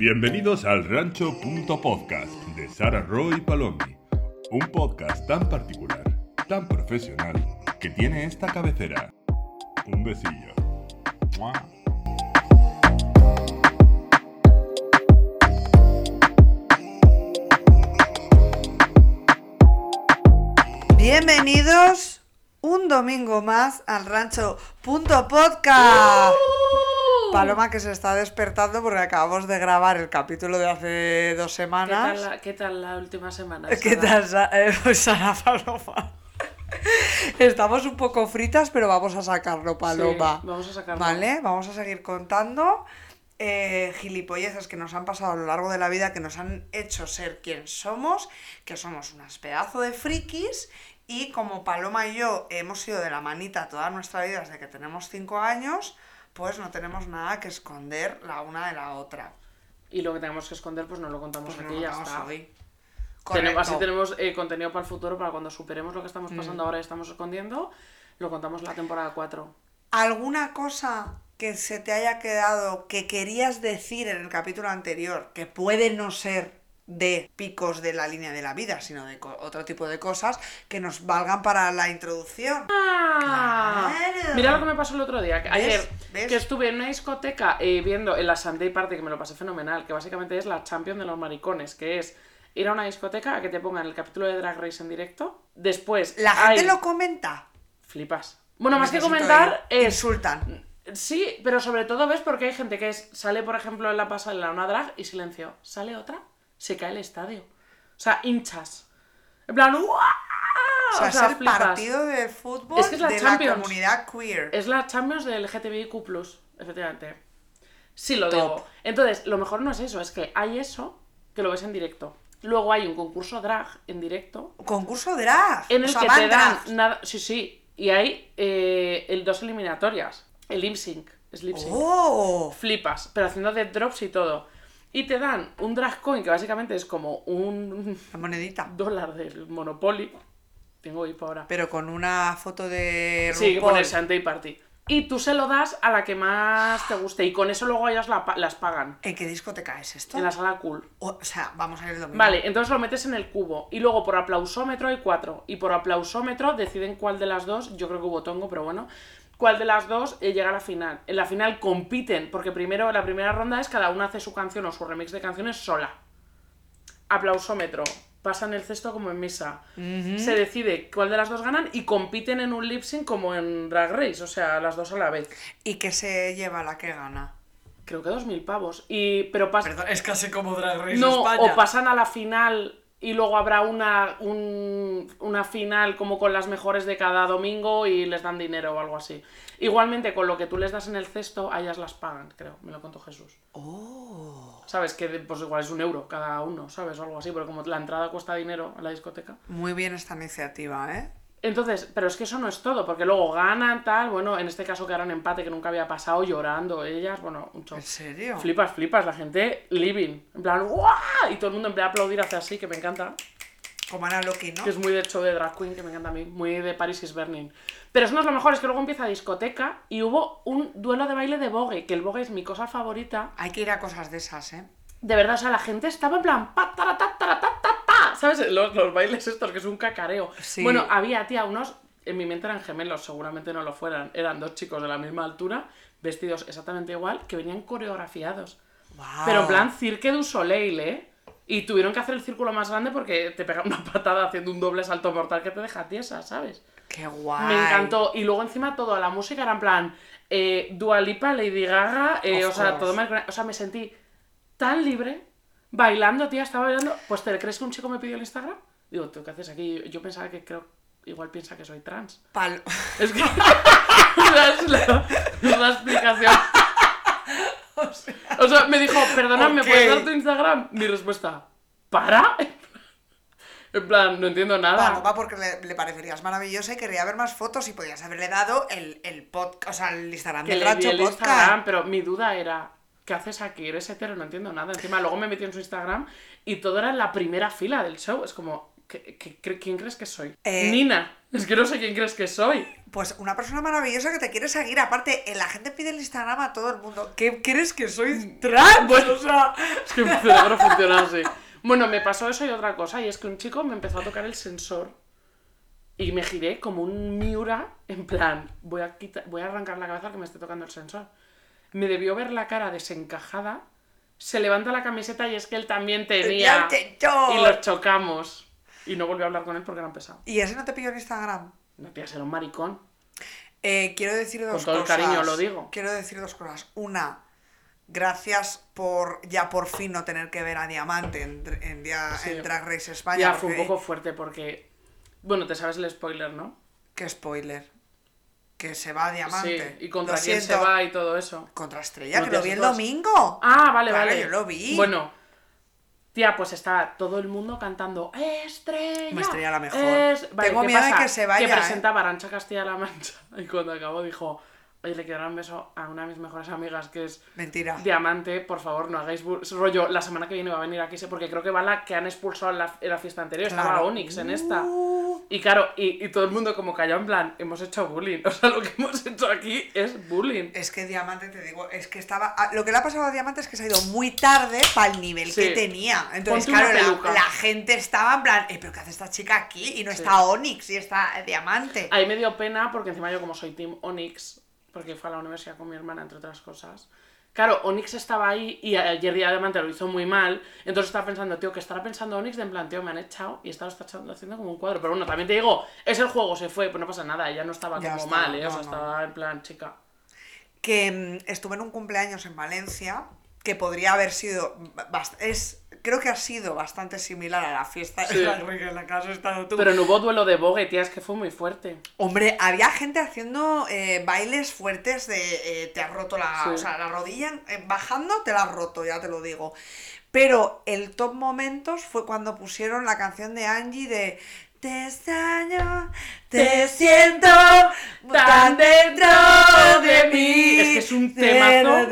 Bienvenidos al Rancho.podcast de Sara Roy Palomi, un podcast tan particular, tan profesional, que tiene esta cabecera. Un besillo. ¡Mua! Bienvenidos un domingo más al rancho punto podcast. Paloma que se está despertando porque acabamos de grabar el capítulo de hace dos ¿Qué semanas. tal, la, ¿Qué tal la última semana? ¿Qué tal, eh, pues, Sara Paloma? Estamos un poco fritas, pero vamos a sacarlo, Paloma. Sí, vamos a sacarlo. Vale, vamos a seguir contando eh, gilipolleces que nos han pasado a lo largo de la vida, que nos han hecho ser quien somos, que somos unas pedazo de frikis. Y como Paloma y yo hemos sido de la manita toda nuestra vida desde que tenemos cinco años, pues no tenemos nada que esconder la una de la otra. Y lo que tenemos que esconder, pues no lo contamos Pues aquí no ya lo vamos está. hoy. Tenemos- así tenemos eh, contenido para el futuro, para cuando superemos lo que estamos Mm. pasando ahora y estamos escondiendo, lo contamos la temporada 4. ¿Alguna cosa que se te haya quedado que querías decir en el capítulo anterior, que puede no ser de picos de la línea de la vida, sino de otro tipo de cosas que nos valgan para la introducción? ¡Ah! Claro. Mira lo que me pasó el otro día. que. Ayer, ¿Ves? que estuve en una discoteca eh, viendo en la Sunday Party, que me lo pasé fenomenal, que básicamente es la champion de los maricones, que es ir a una discoteca a que te pongan el capítulo de Drag Race en directo. Después. La gente hay- lo comenta. Flipas. Bueno, más que comentar, ir. es. Insultan. Sí, pero sobre todo ves porque hay gente que es, sale, por ejemplo, en la pasarela una drag y silencio. Sale otra, se cae el estadio. O sea, hinchas. En plan, ¡guau! O sea, O es el flipas. partido de fútbol Es que es la de Champions. la comunidad queer. Es la Champions del LGTBIQ+, efectivamente. Sí lo Top. digo. Entonces, lo mejor no es eso, es que hay eso, que lo ves en directo. Luego hay un concurso drag en directo, Concurso drag. en O el sea, que te dan nada... Sí, sí. Y hay eh, el dos eliminatorias. El lip sync. Es lip sync. ¡Oh! Flipas, pero haciendo de drops y todo. Y te dan un drag coin que básicamente es como un La monedita. dólar del Monopoly. Tengo hipo ahora. Pero con una foto de Sí, RuPaul. pone Sunday Party. Y tú se lo das a la que más te guste. Y con eso luego ellas la las pagan. ¿En qué discoteca es esto? En la sala cool. O o sea, vamos a ir el domingo. Vale, entonces lo metes en el cubo. Y luego por aplausómetro hay cuatro. Y por aplausómetro deciden cuál de las dos. Yo creo que hubo tongo, pero bueno. Cuál de las dos eh, llega a la final. En la final compiten. Porque primero, la primera ronda es cada una hace su canción o su remix de canciones sola. Aplausómetro. Pasan el cesto como en misa. Se decide cuál de las dos ganan y compiten en un lip sync como en Drag Race. O sea, las dos a la vez. ¿Y qué se lleva la que gana? Creo que dos mil pavos. Y, pero pasa. Perdón, es casi como Drag Race No, España. o pasan a la final y luego habrá una, un- una final como con las mejores de cada domingo y les dan dinero o algo así. Igualmente, con lo que tú les das en el cesto, a ellas las pagan, creo. Me lo contó Jesús. Oh. ¿Sabes? Que pues igual es un euro cada uno, ¿sabes? O algo así, porque como la entrada cuesta dinero a la discoteca. Muy bien esta iniciativa, ¿eh? Entonces, pero es que eso no es todo, porque luego ganan tal, bueno, en este caso quedaron empate que nunca había pasado, llorando ellas, bueno, un show. ¿En serio? Flipas, flipas, la gente living. En plan, ¡guau! Y todo el mundo en plan aplaudir hacia así, que me encanta. Como Ana Loki, ¿no? Que es muy de show de drag queen, que me encanta a mí. Muy de Paris is Burning. Pero eso no es lo mejor, es que luego empieza discoteca y hubo un duelo de baile de Vogue, que el Vogue es mi cosa favorita. Hay que ir a cosas de esas, ¿eh? De verdad, o sea, la gente estaba en plan, ta. ¿Sabes? Los, los bailes estos, que es un cacareo. Sí. Bueno, había, tía, unos, en mi mente eran gemelos, seguramente no lo fueran. Eran dos chicos de la misma altura, vestidos exactamente igual, que venían coreografiados. Wow. Pero en plan Cirque du Soleil, ¿eh? Y tuvieron que hacer el círculo más grande porque te pega una patada haciendo un doble salto mortal que te deja tiesa, ¿sabes? Qué guay. Me encantó. Y luego encima toda la música era en plan eh, Dua Lipa, Lady Gaga, eh, o sea, todo mal- O sea, me sentí tan libre, bailando, tía, estaba bailando. Pues ¿te crees que un chico me pidió el Instagram? Digo, ¿tú qué haces aquí? Yo pensaba que creo, igual piensa que soy trans. Pal- Es que es la, explicación. O sea, me dijo, perdona, ¿me Ok. puedes dar tu Instagram? Mi respuesta, ¿para? En plan, no entiendo nada. Paloma porque le, le parecerías maravillosa y querría ver más fotos y podías haberle dado el, el podcast, o sea, el Instagram que del le Rancho el Podcast. Instagram, pero mi duda era, ¿qué haces aquí? ¿Eres hetero? No entiendo nada. Encima luego me metí en su Instagram y todo era en la primera fila del show. Es como, ¿Qué- ¿Quién crees que soy? Eh. Nina. Es que no sé quién crees que soy. Pues una persona maravillosa que te quiere seguir. Aparte, eh, la gente pide el Instagram a todo el mundo. ¿Qué crees que soy trans? Bueno. o sea, Es que mi cerebro funciona así. Bueno, me pasó eso y otra cosa, y es que un chico me empezó a tocar el sensor y me giré como un Miura, en plan, voy a, quitar, voy a arrancar la cabeza al que me esté tocando el sensor. Me debió ver la cara desencajada, se levanta la camiseta y es que él también tenía. Y los chocamos. Y no volví a hablar con él porque era un pesado. ¿Y ese no te pilló en Instagram? No tía, ser un maricón. Eh, quiero decir dos todo el cosas. cariño lo digo. Quiero decir dos cosas. Una, gracias por ya por fin no tener que ver a Diamante en, en, dia- Sí. en Drag Race España. Ya fue un poco fuerte porque. Bueno, te sabes el spoiler, ¿no? Qué spoiler. Que se va a Diamante. Sí, y contra Lo quién se va y todo eso. Contra Estrella, No que lo vi el domingo. Ah, vale, Claro, vale. yo lo vi. Bueno, tía, pues está todo el mundo cantando Estrella. Me Estrella la mejor. Es... Vale, Tengo ¿qué miedo de que se vaya, Que ¿eh? presentaba Arancha Castilla-La Mancha. Y cuando acabó dijo, oye, le quiero dar un beso a una de mis mejores amigas que es Mentira. Diamante, por favor, no hagáis rollo. La semana que viene va a venir aquí, porque creo que va la que han expulsado en la, en la fiesta anterior. Estaba. Onyx en esta. Uh. Y claro, y, y todo el mundo como callado en plan, hemos hecho bullying. O sea, lo que hemos hecho aquí es bullying. Es que Diamante, te digo, es que estaba. ah, Lo que le ha pasado a Diamante es que se ha ido muy tarde para el nivel Sí. que tenía. Entonces, Ponte claro, la, gente estaba en plan, eh, pero ¿qué hace esta chica aquí? Y no Sí. está Onyx y está Diamante. Ahí me dio pena porque encima yo como soy Team Onyx, porque fue a la universidad con mi hermana, entre otras cosas. Claro, Onyx estaba ahí y ayer día Diamante lo hizo muy mal. Entonces estaba pensando, tío, que estará pensando Onyx de en plan, tío, me han echado y estaba haciendo como un cuadro. Pero bueno, también te digo, es el juego, se fue, pues no pasa nada, ella no estaba Ya como mal, ¿eh? o sea, estaba en plan, chica. que mm, estuve en un cumpleaños en Valencia que podría haber sido es creo que ha sido bastante similar a la fiesta Sí. de la en la que has estado tú. Pero no hubo duelo de bogue, tía, es que fue muy fuerte. Hombre, había gente haciendo eh, bailes fuertes de eh, te has roto la, Sí. o sea, la rodilla eh, bajando te la has roto, ya te lo digo. Pero el top momentos fue cuando pusieron la canción de Angie de Te extraño, te siento tan dentro de mí. Es que es un temazo.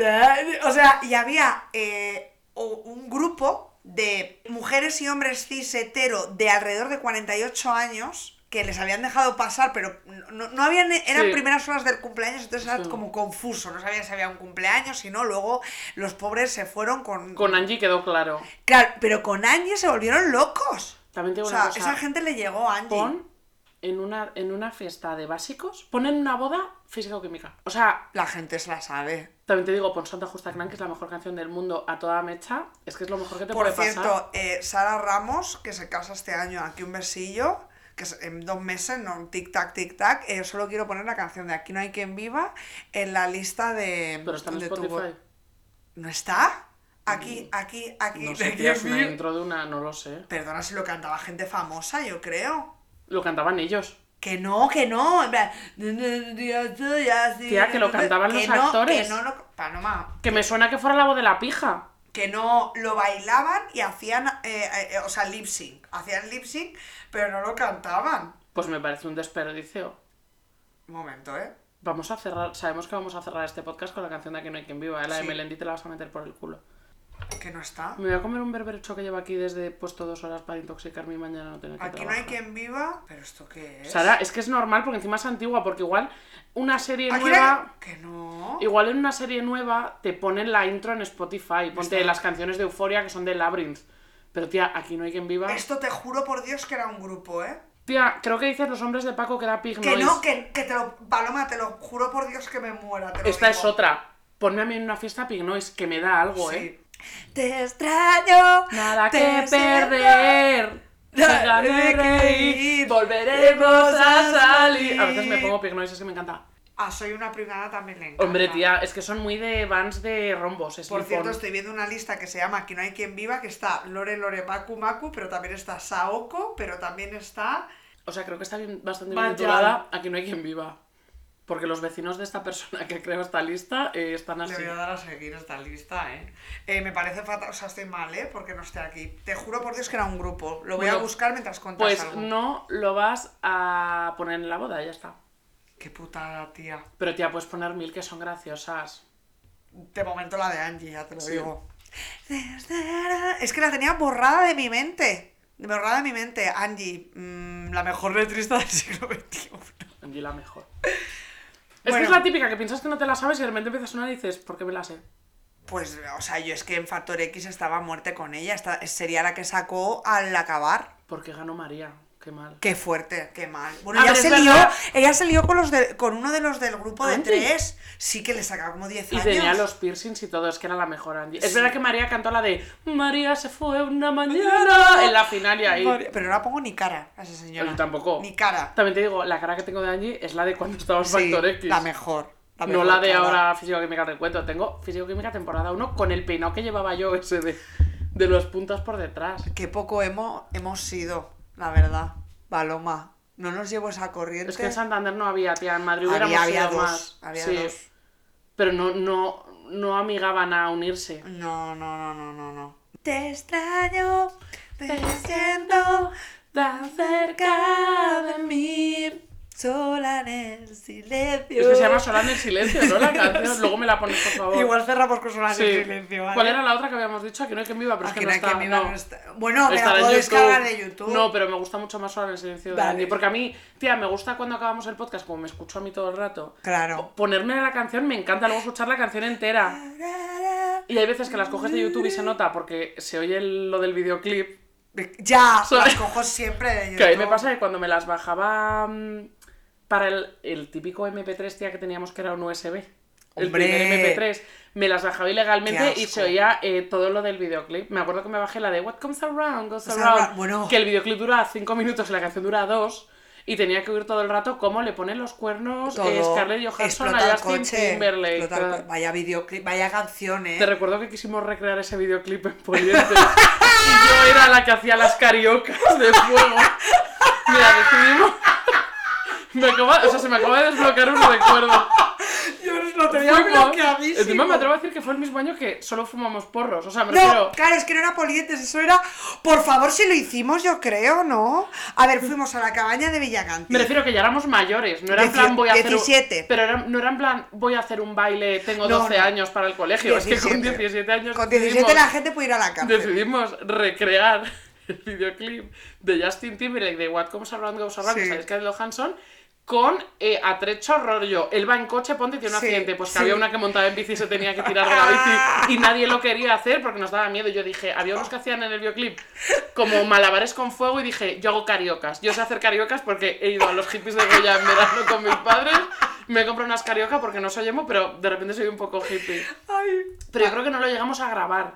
O sea, y había eh, un grupo de mujeres y hombres cis hetero de alrededor de 48 años que les habían dejado pasar, pero no, no habían, eran Sí. primeras horas del cumpleaños, entonces era como confuso, no sabían si había un cumpleaños, si no, luego los pobres se fueron con... Con Angie quedó claro. Claro, pero con Angie se volvieron locos. También te O sea, una cosa. esa gente le llegó a Angie. Pon en una, en una fiesta de básicos, pon en una boda física o sea, La gente se la sabe. también te digo, pon Santa Justa Clan, que es la mejor canción del mundo a toda mecha. Es que es lo mejor que te Por puede cierto, pasar. eh, Sara Ramos, que se casa este año, aquí un besillo, que es en dos meses, no un tic-tac, tic-tac, eh, solo quiero poner la canción de Aquí no hay quien viva en la lista de... Pero está en de tu Spotify. bo- ¿No está? Aquí, aquí, aquí. No sé, tía, es una intro de una, no lo sé. Perdona si lo cantaba gente famosa, yo creo. Lo cantaban ellos. Que no, que no. en plan, Tía, que lo cantaban los no, actores. Que no, Paloma, Que me suena que fuera la voz de la pija. que no lo bailaban y hacían, eh, eh, o sea, lip sync. Hacían lip sync, pero no lo cantaban. Pues me parece un desperdicio. Un momento, ¿eh? Vamos a cerrar, sabemos que vamos a cerrar este podcast con la canción de Aquí no hay quien viva, ¿eh? la de. Melendi te la vas a meter por el culo. Que no está. Me voy a comer un berberecho que llevo aquí desde puesto dos horas para intoxicarme y mañana no tener que Aquí no hay quien viva. ¿Pero esto qué es? Sara, es que es normal porque encima es antigua, porque igual una serie Aquí nueva... hay- Que no. Igual en una serie nueva te ponen la intro en Spotify, ponte Está. las canciones de Euforia que son de Labyrinth. Pero tía, aquí no hay quien viva. Esto te juro por Dios que era un grupo, ¿eh? Tía, creo que dices los hombres de Paco que da Pig Que Noise. no, que, que te lo. Paloma, te lo juro por Dios que me muera. Te lo Esta digo. es otra. Ponme a mí en una fiesta Pig Noise, que me da algo, Sí. ¿eh? Te extraño. Nada te que perder. El reír, volveremos a salir. A veces me pongo Pig Noise, es que me encanta. Ah, soy una privada también le encanta. Hombre, tía, es que son muy de bands de rombos. Es Por cierto, estoy viendo una lista que se llama Aquí no hay quien viva, que está Lore Lore Maku Maku, pero también está Saoko, pero también está... O sea, creo que está bien, bastante bien titulada. Aquí no hay quien viva. Porque los vecinos de esta persona que creó esta lista eh, están Le así. voy a dar a seguir esta lista, ¿eh? Eh, Me parece fatal, o sea, estoy mal, ¿eh? Porque no esté aquí. Te juro por Dios que era un grupo. Lo voy a buscar mientras cuentas Pues algo. no lo vas a poner en la boda, ya está. Qué putada, tía. Pero tía, puedes poner mil que son graciosas. De momento la de Angie, ya te lo Sí. digo. Es que la tenía borrada de mi mente. borrada de mi mente, Angie, mm, la mejor letrista del siglo XXI. Angie la mejor. Es que es la típica que piensas que no te la sabes y de repente empiezas a sonar y dices, ¿por qué me la sé? Pues, o sea, yo es que en Factor X estaba a muerte con ella. Esta, sería la que sacó al acabar. Porque ganó María. Qué mal. Qué fuerte, qué mal. Bueno, ella ver, se, lió, ella se lió con, los de- con uno de los del grupo de Angie. tres. Sí que le sacaba como 10 Y años. tenía los piercings y todo, es que era la mejor Angie. Es verdad que María cantó la de María se fue una mañana en la final y ahí. María- Pero no la pongo ni cara a esa señora. Yo tampoco. Ni cara. También te digo, la cara que tengo de Angie es la de cuando estaba en Sí, Factor X. la mejor. la no la de cara. ahora Físico-Química Recuento. Tengo Físico-Química temporada 1 con el peinado que llevaba yo ese de, de los puntos por detrás. Qué poco hemos, hemos sido, la verdad. Paloma. No nos llevo esa corriente. Es que en Santander no había, tía. En Madrid había, hubiéramos había dos. más. Había Sí, dos. Pero no, no, no amigaban a unirse. No, no, no, no, no, no. Te extraño, te siento tan cerca de mí, sola en el silencio. Es que se llama Sola en el silencio, ¿no? La canción. Luego me la pones, por favor. Igual cerramos con sola en Sí. el silencio, ¿vale? ¿Cuál era la otra que habíamos dicho? Aquí no hay quien viva, pero es Aquí que no hay está. no. no está- Bueno, me la puedo descargar de YouTube. No, pero me gusta mucho más Sola en el silencio de. Angie. Porque a mí, tía, me gusta cuando acabamos el podcast, como me escucho a mí todo el rato. Claro. Ponerme la canción, me encanta luego escuchar la canción entera. Y hay veces que las coges de YouTube y se nota porque se oye el- lo del videoclip. Ya, las cojo siempre de YouTube. Que a mí me pasa que cuando me las bajaba mm, para el, el típico MP3, tía, que teníamos que era un USB. El primer MP3. Me las bajaba ilegalmente y se oía eh, todo lo del videoclip. Me acuerdo que me bajé la de What Comes Around, Goes Around. bueno. Que el videoclip dura 5 minutos y la canción dura 2. Y tenía que oír todo el rato cómo le ponen los cuernos eh, Scarlett Johansson a Justin coche, Timberlake. Vaya videoclip, vaya canción, eh. Te recuerdo que quisimos recrear ese videoclip en Poliente. y yo era la que hacía las cariocas de fuego. Mira, decidimos. Me acaba, o sea, se me acaba de desbloquear un recuerdo. Yo lo tenía Fuimos- bloqueadísimo. Encima me atrevo a decir que fue el mismo año que solo fumamos porros. O sea, me No, refiero. claro, es que no era polientes, eso era. Por favor, si lo hicimos, yo creo, ¿no? A ver, fuimos a la cabaña de Villaganti. Me refiero que ya éramos mayores, no era en plan voy a hacer. un- 17. pero era- no era en plan voy a hacer un baile, tengo No, 12 no. años para el colegio. Es que con 17 años. Con 17 decidimos- la gente puede ir a la cárcel. decidimos recrear el videoclip de Justin Timberlake de What Comes Around Goes Around, Sí. que sabéis que es de Johansson, con eh, atrecho rollo. Él va en coche, ponte y tiene un Sí, accidente. Pues que sí. había una que montaba en bici y se tenía que tirar de la bici y nadie lo quería hacer porque nos daba miedo. Yo dije, había unos que hacían en el videoclip como malabares con fuego y dije, yo hago cariocas. Yo sé hacer cariocas porque he ido a los hippies de Goya en verano con mis padres. Me compro unas cariocas porque no soy emo, pero de repente soy un poco hippie. Pero yo creo que no lo llegamos a grabar.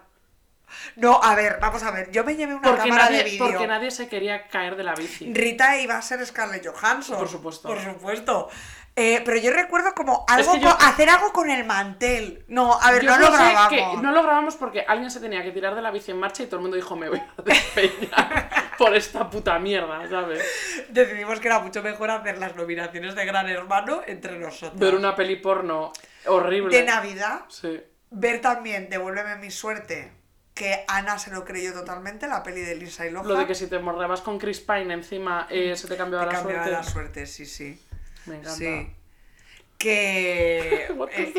No, a ver, vamos a ver. Yo me llevé una Porque cámara de vídeo. porque nadie se quería caer de la bici. Rita iba a ser Scarlett Johansson. Por supuesto. Por supuesto. Eh, pero yo recuerdo como algo que yo- con- hacer algo con el mantel. No, a ver, Yo no lo grabamos. que no lo grabamos porque alguien se tenía que tirar de la bici en marcha y todo el mundo dijo, me voy a despeñar por esta puta mierda, ¿sabes? Decidimos que era mucho mejor hacer las nominaciones de Gran Hermano entre nosotros. Ver una peli porno horrible. De Navidad, Sí. ver también Devuélveme mi suerte, que Ana se lo creyó totalmente, la peli de Lisa y Loja. Lo de que si te morrebas con Chris Pine encima eh, se te cambiaba Te la cambiaba suerte. la suerte, sí, sí. Me encanta. Sí. Que. Eh,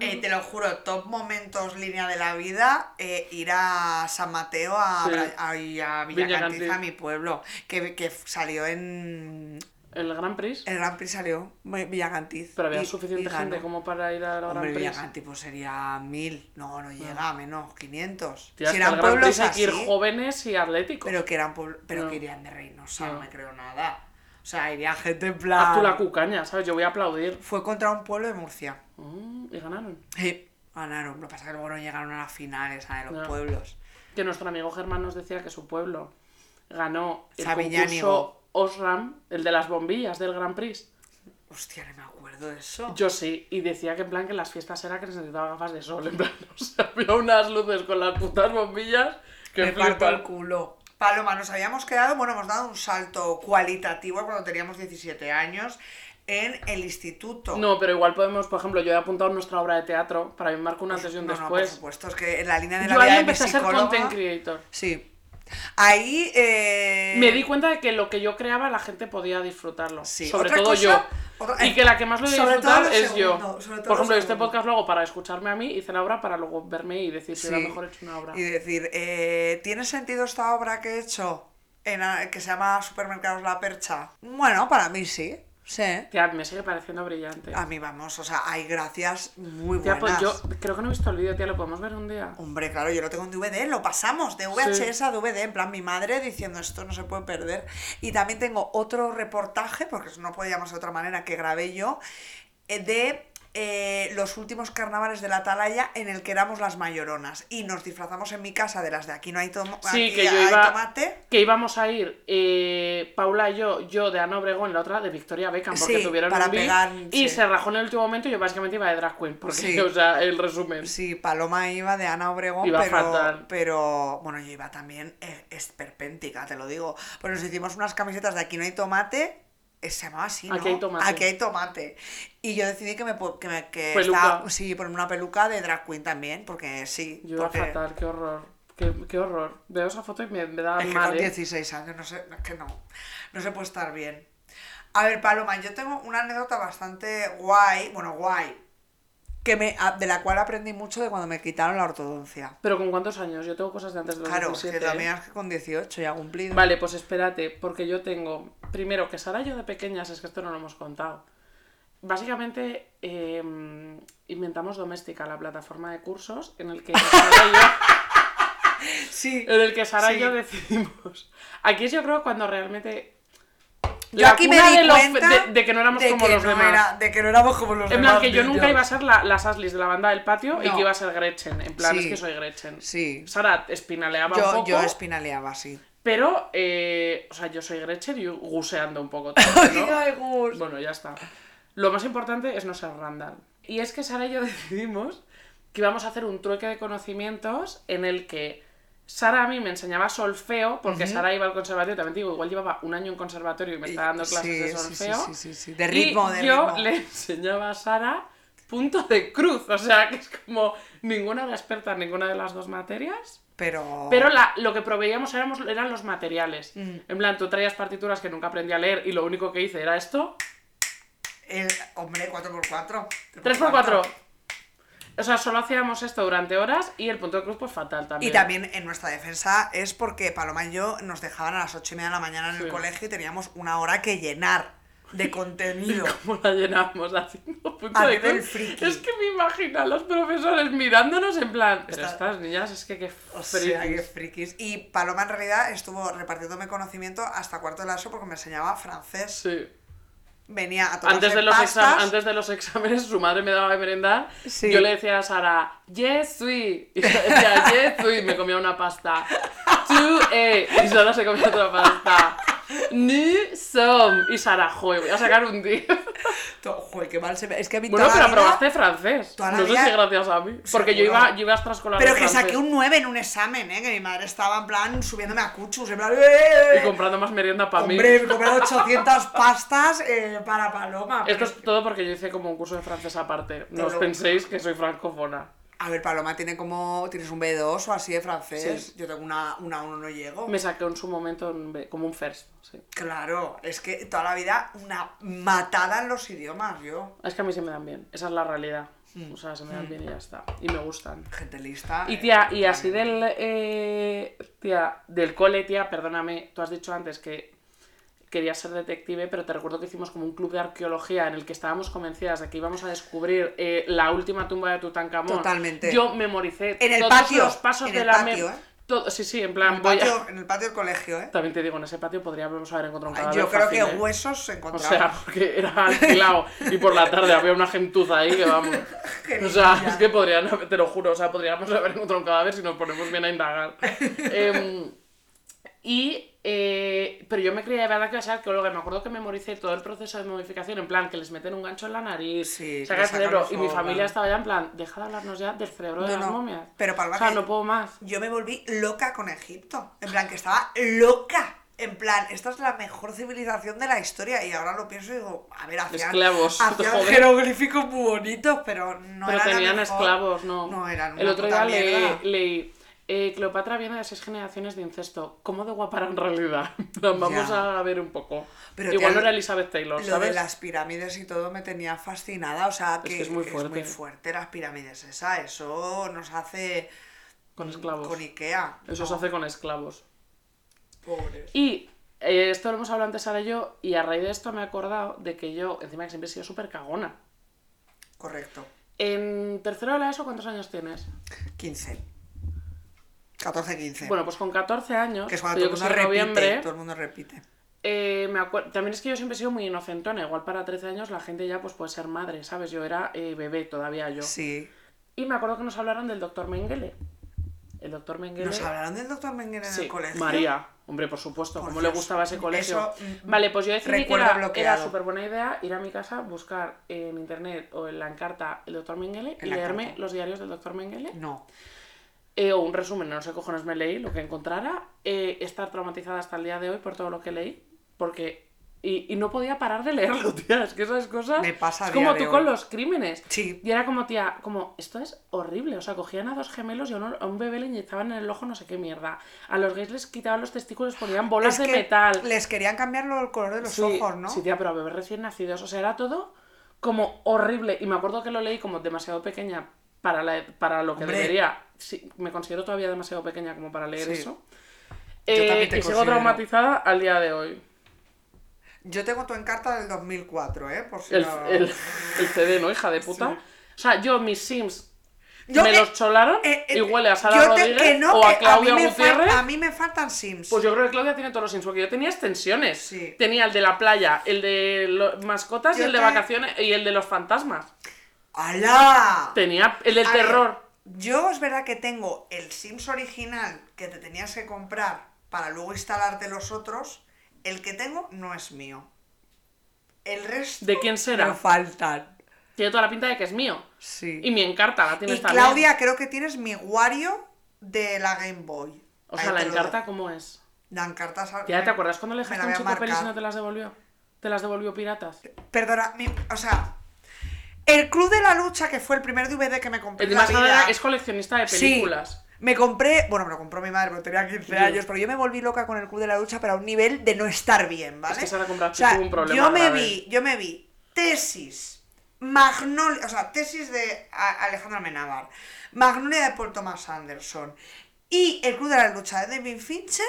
eh, te lo juro, top momentos línea de la vida, eh, ir a San Mateo a, Sí. A, a Villacantiz, Villacantiz. a mi pueblo, que, que salió en. El Gran Prix. El Grand Prix salió Villacantiz. Pero había y- suficiente y gente como para ir al Gran Hombre, Prix. Villacantiz pues sería mil, no, no llega a menos, 500. Tía, si eran Gran pueblos Prix hay que ir jóvenes y atléticos. pero que eran pero No. que irían de Reynosa, no. No. me creo nada. O sea, iría gente en Haz plan... tú la cucaña, ¿sabes? Yo voy a aplaudir. Fue contra un pueblo de Murcia. Mm, y ganaron. Sí, ganaron. Lo que pasa es que luego no llegaron a las finales a los pueblos. que nuestro amigo Germán nos decía que su pueblo ganó el Sabiñánigo. concurso Osram, el de las bombillas del Gran Prix. Hostia, no me acuerdo de eso. Yo sí, y decía que en plan que las fiestas era que se necesitaba gafas de sol, en plan, o sea, había unas luces con las putas bombillas que me parto el flipan. culo. Paloma, nos habíamos quedado, bueno, hemos dado un salto cualitativo cuando teníamos 17 años en el instituto. No, pero igual podemos, por ejemplo, yo he apuntado nuestra obra de teatro, para mí marca un antes y un No, no, por después. supuesto, es que en la línea de la yo vida ahí de mi a ser content creator. Sí. Ahí. eh, Me di cuenta de que lo que yo creaba la gente podía disfrutarlo. Sí, Sobre otra todo cosa- yo. otra- y que la que más lo disfrutar es segundo, yo. Por lo ejemplo, este podcast lo hago para escucharme a mí, hice la obra para luego verme y decir si Sí. era mejor hecho una obra. Y decir, eh, ¿tiene sentido esta obra que he hecho? en que se llama Supermercados La Percha. Bueno, para mí sí. Sí. Tía, me sigue pareciendo brillante. A mí vamos, o sea, hay gracias muy Tía, buenas. pues yo creo que no he visto el vídeo, tía, lo podemos ver un día. Hombre, claro, yo lo tengo en DVD, lo pasamos de VHS a DVD, en plan mi madre diciendo esto no se puede perder. Y también tengo otro reportaje, porque no podíamos de otra manera que grabé yo, eh, de eh, los últimos carnavales de la Atalaya en el que éramos las mayoronas. Y nos disfrazamos en mi casa de las de aquí no hay, tomo- Sí, aquí que yo hay iba. tomate. Que íbamos a ir, eh, Paula y yo, yo de Ana Obregón, la otra de Victoria Beckham, porque Sí, tuvieron para un pegar, y sí. se rajó en el último momento y yo básicamente iba de drag queen, porque, o sea, el resumen. Sí, Paloma iba de Ana Obregón, Iba pero, fatal. pero bueno, yo iba también eh, esperpéntica, te lo digo. Pues nos hicimos unas camisetas de Aquí no hay tomate, se llamaba así, ¿no? Aquí hay tomate. Aquí hay tomate. Y yo decidí que me que, me, que Peluca. estaba- sí, ponerme una peluca de drag queen también, porque sí. Yo iba porque fatal, qué horror. Qué, qué horror. Veo esa foto y me, me da es que mal, con ¿eh? 16 años, no sé, es que no, no se puede estar bien. A ver, Paloma, yo tengo una anécdota bastante guay, bueno, guay, que me, a- de la cual aprendí mucho de cuando me quitaron la ortodoncia. Pero ¿con cuántos años? Yo tengo cosas de antes de los Claro, 17. que la ¿eh? es que con 18 ya cumplido. Vale, pues espérate, porque yo tengo. Primero, que Sara y yo de pequeñas, es que esto no lo hemos contado. Básicamente, eh, inventamos Doméstica, la plataforma de cursos, en el que Sara y yo, Sí. en el que Sara y yo decidimos. Aquí es yo creo cuando realmente. Yo la aquí me di de, los- cuenta de- de que no éramos de como los no demás. era- de que no éramos como los En demás. plan, que yo nunca iba a ser la, las Aslis de la banda del patio y que iba a ser Gretchen. En plan, Sí. es que soy Gretchen. Sí. Sara espinaleaba un Yo, poco. yo espinaleaba, sí. Pero, eh, o sea, yo soy Gretchen y guseando un poco también, ¿no? Ay, Gus. Bueno, ya está. Lo más importante es no ser Randall. Y es que Sara y yo decidimos que íbamos a hacer un trueque de conocimientos en el que Sara a mí me enseñaba solfeo, porque Sara iba al conservatorio, también digo, igual llevaba un año en conservatorio y me estaba dando clases Sí, de solfeo. sí, sí, sí. De ritmo, y de yo ritmo. le enseñaba a Sara punto de cruz, o sea, que es como ninguna era experta en ninguna de las dos materias. Pero. Pero la- lo que proveíamos éramos, eran los materiales. Mm. En plan, tú traías partituras que nunca aprendí a leer y lo único que hice era esto. El, hombre, 4x4. 3x4. O sea, solo hacíamos esto durante horas y el punto de cruz pues fatal también. Y también en nuestra defensa es porque Paloma y yo nos dejaban a las 8 y media de la mañana en el Sí. colegio y teníamos una hora que llenar de contenido. ¿Cómo la llenamos haciendo punto de cruz? friki. Es que me imagino a los profesores mirándonos en plan. Pero Está- estas niñas es que qué O sea, frikis". qué frikis. Y Paloma en realidad estuvo repartiéndome conocimiento hasta cuarto de la ESO porque me enseñaba francés. Sí. Venía a Antes de, los pastas. antes de los exámenes, su madre me daba de merendar. Sí. Yo le decía a Sara, yes, sweet. Y Sara decía, yes, sweet. Me comía una pasta. Tu, eh. Y Sara se comía otra pasta. Ni, som. Y Sara, joder, voy a sacar un 10. To- Joder, qué mal se me... Es que a mí Bueno, toda pero la vida- aprobaste francés. toda la No sé vida- si gracias a mí. Porque yo iba, yo iba a extraescolar Pero de que francés. saqué un 9 en un examen, ¿eh? Que mi madre estaba en plan subiéndome a cuchus, en plan... ¡eh! Y comprando más merienda para mí. Hombre, me compré 800 pastas eh, para Paloma. Esto pero es todo porque yo hice como un curso de francés aparte. No os lo- penséis que soy francófona. A ver, Paloma tiene como... Tienes un B2 o así de francés. Sí. Yo tengo una, una 1, no llego. Me saqué en su momento un B- como un first. Sí. Claro, es que toda la vida una matada en los idiomas, yo. Es que a mí se me dan bien, esa es la realidad. Mm. O sea, se me dan bien y ya está. Y me gustan. Gente lista. Y eh, tía, y así también. del, eh, tía, del cole, tía, perdóname, tú has dicho antes que querías ser detective, pero te recuerdo que hicimos como un club de arqueología en el que estábamos convencidas de que íbamos a descubrir eh, la última tumba de Tutankamón. Totalmente. Yo memoricé En el todos patio, los pasos en de el la patio, ¿eh? todo- sí, sí, en En plan, el, voy a- patio, en el patio del colegio, ¿eh? También te digo, en ese patio podríamos haber encontrado un cadáver Yo creo fácil, que ¿eh? huesos se O encontraban. sea, porque era alquilado y por la tarde había una gentuza ahí que vamos. O sea, es que podrían, haber- te lo juro, o sea, podríamos haber encontrado un cadáver si nos ponemos bien a indagar. Em, y, eh, pero yo me creía de verdad que iba a ser arqueóloga me acuerdo que memoricé todo el proceso de momificación, en plan, que les meten un gancho en la nariz, Sí, saca el cerebro, y mi familia estaba ya en plan, deja de hablarnos ya del cerebro de las no, momias. pero Paloma, O sea, no puedo más. Yo me volví loca con Egipto. En plan, que estaba loca. En plan, esta es la mejor civilización de la historia. Y ahora lo pienso y digo, a ver, hacían, Esclavos, hacían jeroglíficos muy bonitos, pero no pero eran tenían esclavos, ¿no. No eran El otro día leí, eh, Cleopatra viene de seis generaciones de incesto. ¿Cómo de guapa en realidad? Vamos Ya. a ver un poco. Pero, Igual no era Elizabeth Taylor, Lo ¿sabes? de las pirámides y todo me tenía fascinada. O sea, que, que es muy fuerte. fuerte las pirámides esa. Eso nos hace Con esclavos. con Ikea. Eso ¿no? se hace con esclavos. Pobres. Y eh, esto lo hemos hablado antes Sara y yo, y a raíz de esto me he acordado de que yo, encima que siempre he sido súper cagona. Correcto. En tercero de la ESO, ¿cuántos años tienes? 15. 14, 15. Bueno, pues con 14 años, que es cuando yo todo el que mundo repite. noviembre, Todo el mundo repite. eh, me también es que yo siempre he sido muy inocentona, igual para 13 años la gente ya pues puede ser madre, ¿sabes? Yo era eh, bebé todavía yo. Sí. Y me acuerdo que nos hablaron del doctor Mengele. El doctor Mengele... ¿Nos hablaron del doctor Mengele en Sí, el colegio? María. Hombre, por supuesto, como le gustaba ese colegio. eso, mm, vale, pues yo decidí que era, era súper buena idea ir a mi casa, buscar en internet o en la encarta el doctor Mengele y En leerme los diarios del doctor Mengele. No. Eh, o un resumen, no sé cojones me leí, lo que encontrara. eh, estar traumatizada hasta el día de hoy por todo lo que leí. Porque. Y, y no podía parar de leerlo, tía. Es que esas cosas. Me pasa a Es día como de tú hoy. con los crímenes. Sí. Y era como, tía, como, esto es horrible. O sea, cogían a dos gemelos y a, uno- a un bebé le inyectaban en el ojo no sé qué mierda. A los gays les quitaban los testículos, ponían bolas Es de que metal. Les querían cambiar lo- el color de los ojos, ¿no? Sí, tía, pero a bebés recién nacidos. O sea, era todo como horrible. Y me acuerdo que lo leí como demasiado pequeña para, la- para lo que Hombre. debería. Sí, me considero todavía demasiado pequeña como para leer Sí. eso. Eh, y sigo traumatizada al día de hoy. Yo tengo tu encarta del 2004, ¿eh? Por si El, no- el, el CD, ¿no, hija de puta? Sí. O sea, yo, mis Sims, Yo, me eh, los cholaron eh, eh, y huele a Sara te- Rodríguez no, o a Claudia fal- Gutiérrez. a mí me faltan Sims. Pues yo creo que Claudia tiene todos los Sims, porque yo tenía extensiones. Sí. Tenía el de la playa, el de mascotas y el de vacaciones y el de los fantasmas. ¡Hala! Tenía el del A ver, terror. yo es verdad que tengo el Sims original que te tenías que comprar para luego instalarte los otros. El que tengo no es mío. El resto ¿De quién será? me faltan. Tiene toda la pinta de que es mío. Sí. Y mi encarta la tienes Y también. Claudia, creo que tienes mi Wario de la Game Boy. O Ahí sea, la encarta. ¿cómo es? La encarta. ¿Ya te acuerdas cuando le dejaste un chico pelis y no te las devolvió? ¿Te las devolvió piratas? Perdona, mi- o sea, el Club de la Lucha, que fue el primer DVD que me compré El de la más vida, es coleccionista de Sí. películas. Me compré, bueno, me lo compró mi madre, porque tenía 15 Yo. años, pero yo me volví loca con el Club de la Lucha, pero a un nivel de no estar bien, ¿vale? Es que o sea, un problema yo me grave. vi, yo me vi tesis, Magnolia, o sea, tesis de Alejandro Amenábar, Magnolia de Paul Thomas Anderson y el Club de la Lucha de David Fincher,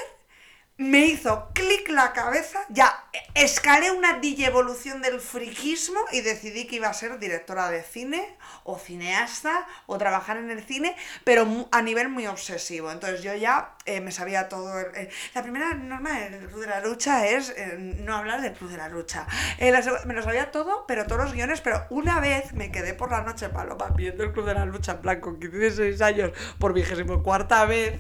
me hizo clic la cabeza, ya escalé una evolución del friquismo y decidí que iba a ser directora de cine o cineasta o trabajar en el cine, pero a nivel muy obsesivo. Entonces yo ya eh, me sabía todo. eh, la primera norma del Club de la Lucha es eh, no hablar del Club de la Lucha. Me lo sabía todo, pero todos los guiones, pero una vez me quedé por la noche, Paloma, viendo el Club de la Lucha en plan con 16 años por vigésimo cuarta vez.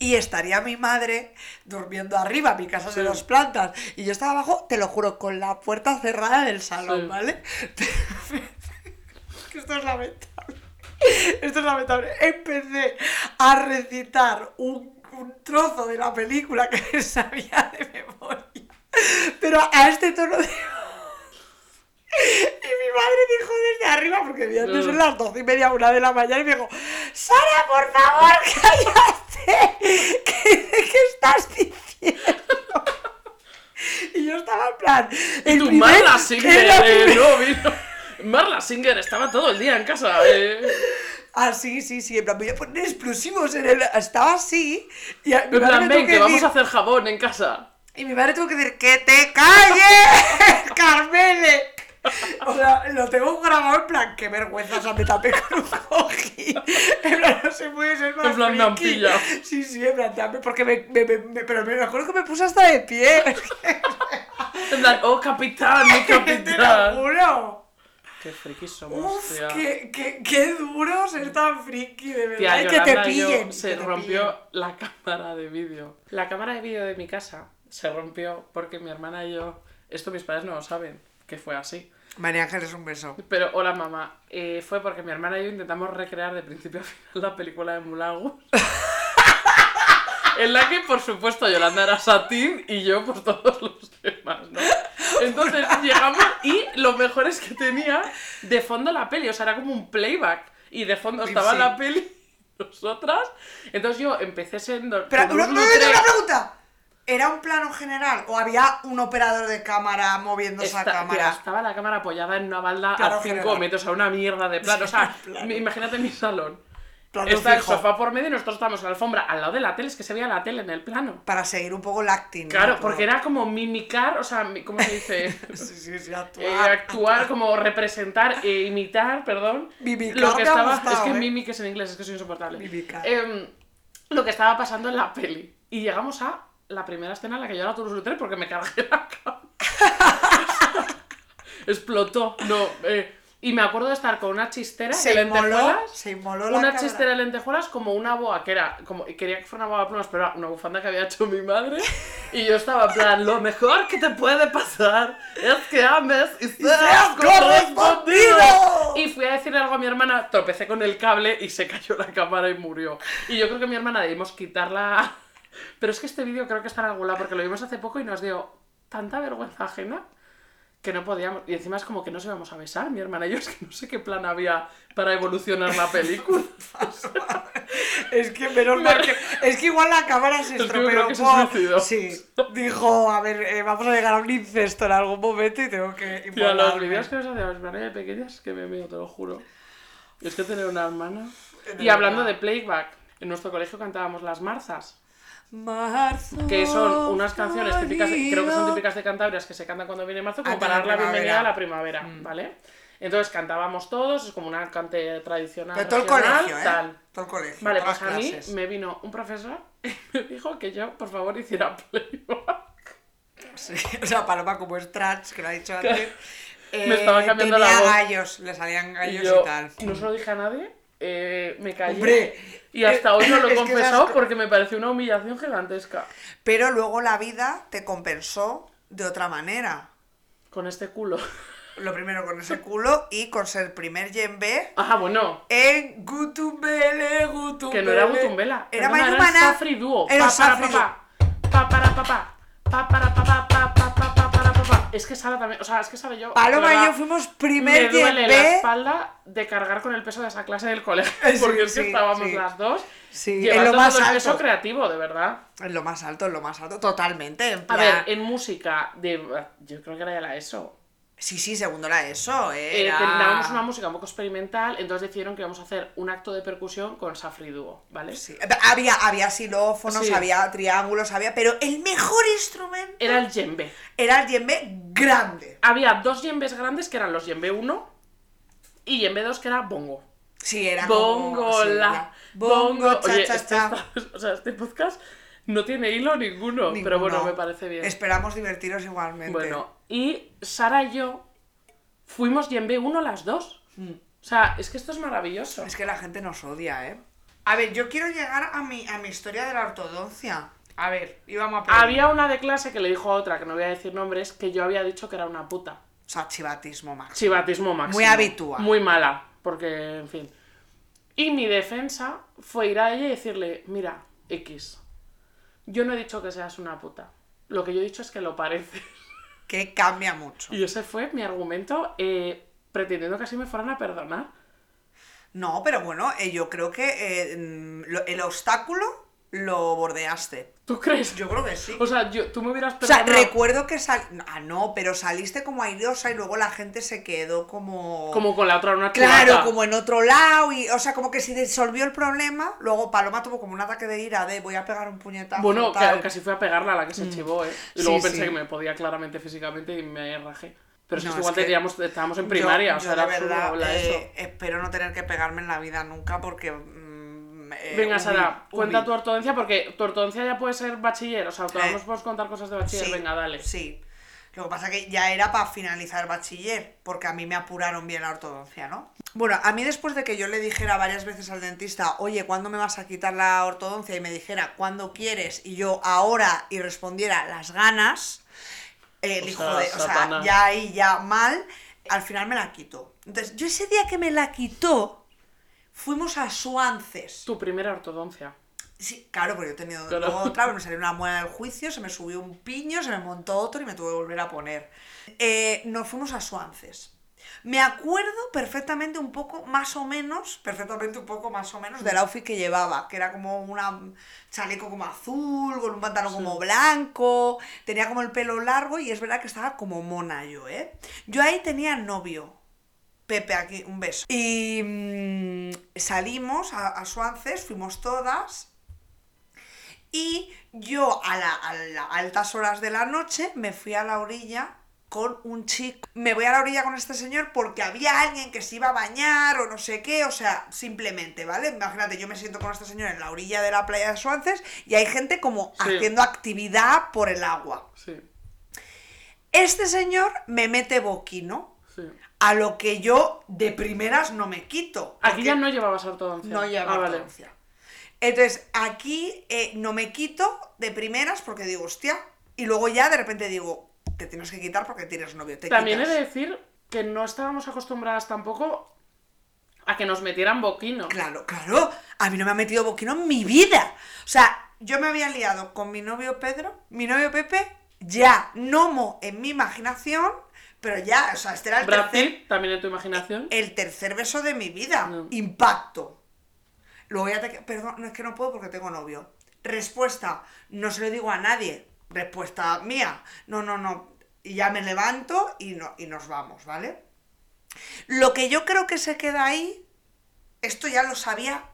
Y estaría mi madre durmiendo arriba, mi casa es de dos plantas, y yo estaba abajo, te lo juro, con la puerta cerrada del salón, Sí. ¿vale? esto es lamentable. Esto es lamentable. Empecé a recitar un, un trozo de la película que sabía de memoria, pero a este tono de... Y mi madre dijo desde arriba, porque evidentemente son las doce y media, una de la mañana, y me dijo, Sara, por favor, cállate. ¿Qué, qué estás diciendo? Y yo estaba en plan... Y el tu primer- Marla Singer, eh, no vino. Marla Singer estaba todo el día en casa. eh. Ah, sí, sí, sí, en plan, voy a poner explosivos en el... Estaba así, y En plan, ven, que que vamos a hacer jabón en casa. Y mi madre tuvo que decir, ¡que te calles, Carmele! O sea, lo tengo grabado en plan, qué vergüenza, o sea, me tapé con un cojín. En plan, no se puede ser más En plan, me han friki. pillado. Sí, sí, en plan, tapé, porque me, me, me- me- pero me acuerdo que me puse hasta de pie. En plan, oh, capitán, mi Te lo capitán. juro. Qué frikis somos, Uf, tía. qué, qué, qué duro ser tan friki, de verdad. Tía, y que te pillen. se que te rompió la cámara de vídeo. La cámara de vídeo de mi casa se rompió porque mi hermana y yo... Esto mis padres no lo saben, que fue así. María Ángeles, un beso. Pero, hola mamá, Eh, fue porque mi hermana y yo intentamos recrear de principio a final la película de Mulagus. en la que, por supuesto, Yolanda era Satín y yo, pues todos los demás, ¿no? Entonces llegamos y lo mejor es que tenía de fondo la peli, o sea, era como un playback. Y de fondo estaba sí. la peli, nosotras. Entonces yo empecé siendo. Pero, una, un una pregunta. ¿Era un plano general o había un operador de cámara moviendo esa Esta- tía, cámara? estaba la cámara apoyada en una balda a 5 general. metros, a una mierda de plano. O sea, plano. imagínate mi salón. Plano está el sofá por medio y nosotros estábamos en la alfombra al lado de la tele, es que se veía la tele en el plano. Para seguir un poco el acting. Claro, ¿no? porque era como mimicar, o sea, ¿cómo se dice? Sí, sí, sí, actuar. Eh, actuar, como representar, e imitar, perdón. Mimicar lo que ha estaba. gustado, es que ¿eh? mimic es en inglés, es que soy insoportable. Mimicar. Em, lo que estaba pasando en la peli. Y llegamos a la primera escena en la que yo todo los porque me cargué la cama. Explotó. No, eh, y me acuerdo de estar con una chistera Se de inmoló, lentejuelas. se inmoló la Una cabra. chistera de lentejuelas como una boa que era, como quería que fuera una boa de plumas, pero era una bufanda que había hecho mi madre. Y yo estaba en plan, lo mejor que te puede pasar es que ames y seas seas correspondido. correspondido. Y fui a decirle algo a mi hermana, tropecé con el cable y se cayó la cámara y murió. Y yo creo que mi hermana debimos quitarla. Pero es que este vídeo creo que está en algún lado porque lo vimos hace poco y nos dio tanta vergüenza ajena que no podíamos. Y encima es como que nos íbamos a besar, mi hermana y yo. Es que no sé qué plan había para evolucionar la película. Es que menos mal que. Es que igual la cámara se estropeó. se por-. Sí. Dijo, a ver, eh, vamos a llegar a un incesto en algún momento y tengo que. Tía, los vídeos que nos hacíamos hermana de pequeñas que me meo, te lo juro. Es que tener una hermana. De Y hablando de playback, en nuestro colegio cantábamos las marzas. Marzo. que son unas canciones típicas, de- creo que son típicas de Cantabrias que se cantan cuando viene marzo, como Antes para dar la bienvenida a la primavera, ¿vale? Entonces cantábamos todos, es como una cante tradicional. Pero todo el regional, colegio, ¿eh? tal. Todo el colegio. Vale, pues a mí me vino un profesor y me dijo que yo, por favor, hiciera playback. Sí, O sea, Paloma, como es trans, que lo ha dicho antes. Me estaba cambiando tenía la voz. gallos, le salían Y gallos y, yo tal. no se lo dije a nadie, eh, me callé. Hombre, y hasta hoy no lo he confesado co- porque me pareció una humillación gigantesca. Pero luego la vida te compensó de otra manera. Con este culo. Lo primero con ese culo y con ser primer yembe Ajá, bueno. en Gutumbele, Gutumbele. Que no era Gutumbela. Era Mayumana. el Safri Duo. Era Pa, para, Safri pa, pa. Pa, para, pa, pa. Pa, para, pa, Es que Sara también, o sea, es que Sara y yo. Paloma y yo fuimos Me primer duele la espalda de cargar con el peso de esa clase del colegio. Sí, Porque es que sí, estábamos sí. las dos. Sí, en lo más todo el peso alto. creativo, de verdad. En lo más alto, en lo más alto, totalmente. En A ver, en música de. Yo creo que era ya la ESO. Sí, sí, segundo era eso. Eh, Era... Teníamos una música un poco experimental, entonces decidieron que íbamos a hacer un acto de percusión con Safri Duo, ¿vale? Sí. Había, había xilófonos, Sí. había triángulos, había... Pero el mejor instrumento Era el djembe. era el yembe grande. Había dos yembes grandes que eran los yembe 1 y yembe 2 que era bongo. Sí, era como... Bongo, sí, la, ya. bongo. cha, Oye, cha, este, cha. está- o sea, este podcast no tiene hilo ninguno, pero bueno, Ninguno. me parece bien. Esperamos divertiros igualmente. Bueno, y Sara y yo fuimos yembe 1 las dos. Mm. O sea, es que esto es maravilloso. Es que la gente nos odia, ¿eh? A ver, yo quiero llegar a mi, a mi historia de la ortodoncia. A ver, íbamos a pedir. Había una de clase que le dijo a otra, que no voy a decir nombres, que yo había dicho que era una puta. O sea, chivatismo máximo. Chivatismo máximo. Muy habitual. Muy mala, porque, en fin. Y mi defensa fue ir a ella y decirle, mira, X, yo no he dicho que seas una puta. Lo que yo he dicho es que lo parece. Que cambia mucho. Y ese fue mi argumento, eh, pretendiendo que así me fueran a perdonar. No, pero bueno, eh, yo creo que eh, mm, el obstáculo lo bordeaste. ¿Tú crees? Yo creo que sí. O sea, yo, tú me hubieras O sea, recuerdo que sal... Ah, no, pero saliste como airosa y luego la gente se quedó como... Como con la otra, una Claro, como en otro lado y, o sea, como que se disolvió el problema, luego Paloma tuvo como un ataque de ira de voy a pegar un puñetazo. Bueno, tal. casi fui a pegarla a la que se chivó, ¿eh? Y Sí, luego pensé sí. que me podía claramente físicamente y me rajé. Pero es que No, igual es que teníamos- estábamos en Yo- primaria, o yo sea, era de absurdo verdad, eh, eso. espero no tener que pegarme en la vida nunca porque... mm, eh, Venga, Sara, cuenta tu ortodoncia porque tu ortodoncia ya puede ser bachiller, o sea, todos Eh, nos podemos contar cosas de bachiller, Sí, venga, dale. Sí. Lo que pasa que ya era para finalizar bachiller, porque a mí me apuraron bien la ortodoncia, ¿no? Bueno, a mí después de que yo le dijera varias veces al dentista, oye, ¿cuándo me vas a quitar la ortodoncia? Y me dijera, ¿cuándo quieres? Y yo ahora, y respondiera, las ganas, eh, el O hijo sea, de, o sea, ya ahí, ya mal, al final me la quitó. Entonces, yo ese día que me la quitó, fuimos a Suances. Tu primera ortodoncia. Sí, claro, porque yo he tenido Claro. luego otra, me salió una muela del juicio, se me subió un piño, se me montó otro y me tuve que volver a poner. Eh, nos fuimos a Suances. Me acuerdo perfectamente un poco, más o menos, perfectamente un poco más o menos, del outfit que llevaba, que era como una chaleco como azul, con un pantalón como blanco, tenía como el pelo largo y es verdad que estaba como mona yo, ¿eh? Yo ahí tenía novio. Pepe aquí, un beso. Y mm, salimos a, a Suances, fuimos todas. Y yo a, la- a las altas horas de la noche me fui a la orilla con un chico. Me voy a la orilla con este señor porque había alguien que se iba a bañar o no sé qué, o sea, simplemente, ¿vale? Imagínate, yo me siento con este señor en la orilla de la playa de Suances y hay gente como Sí. haciendo actividad por el agua. Sí, Este señor me mete boquino, sí. A lo que yo de primeras no me quito. Aquí ya no llevabas ortodoncia. no ah, vale. ortodoncia. Entonces, aquí eh, no me quito de primeras porque digo, hostia, y luego ya de repente digo, te tienes que quitar porque tienes novio. Te También he de decir que no estábamos acostumbradas tampoco a que nos metieran boquino. Claro, claro. A mí no me ha metido boquino en mi vida. O sea, yo me había liado con mi novio Pedro, mi novio Pepe, ya, nomo en mi imaginación, pero ya, o sea, este era el Brad tercer, Pitt, también en tu imaginación. el tercer beso de mi vida. No. Impacto. Luego ya te... Perdón, no es que no puedo porque tengo novio. Respuesta, no se lo digo a nadie. Respuesta mía, no, no, no. Y ya me levanto y, no, y nos vamos, ¿vale? Lo que yo creo que se queda ahí, esto ya lo sabía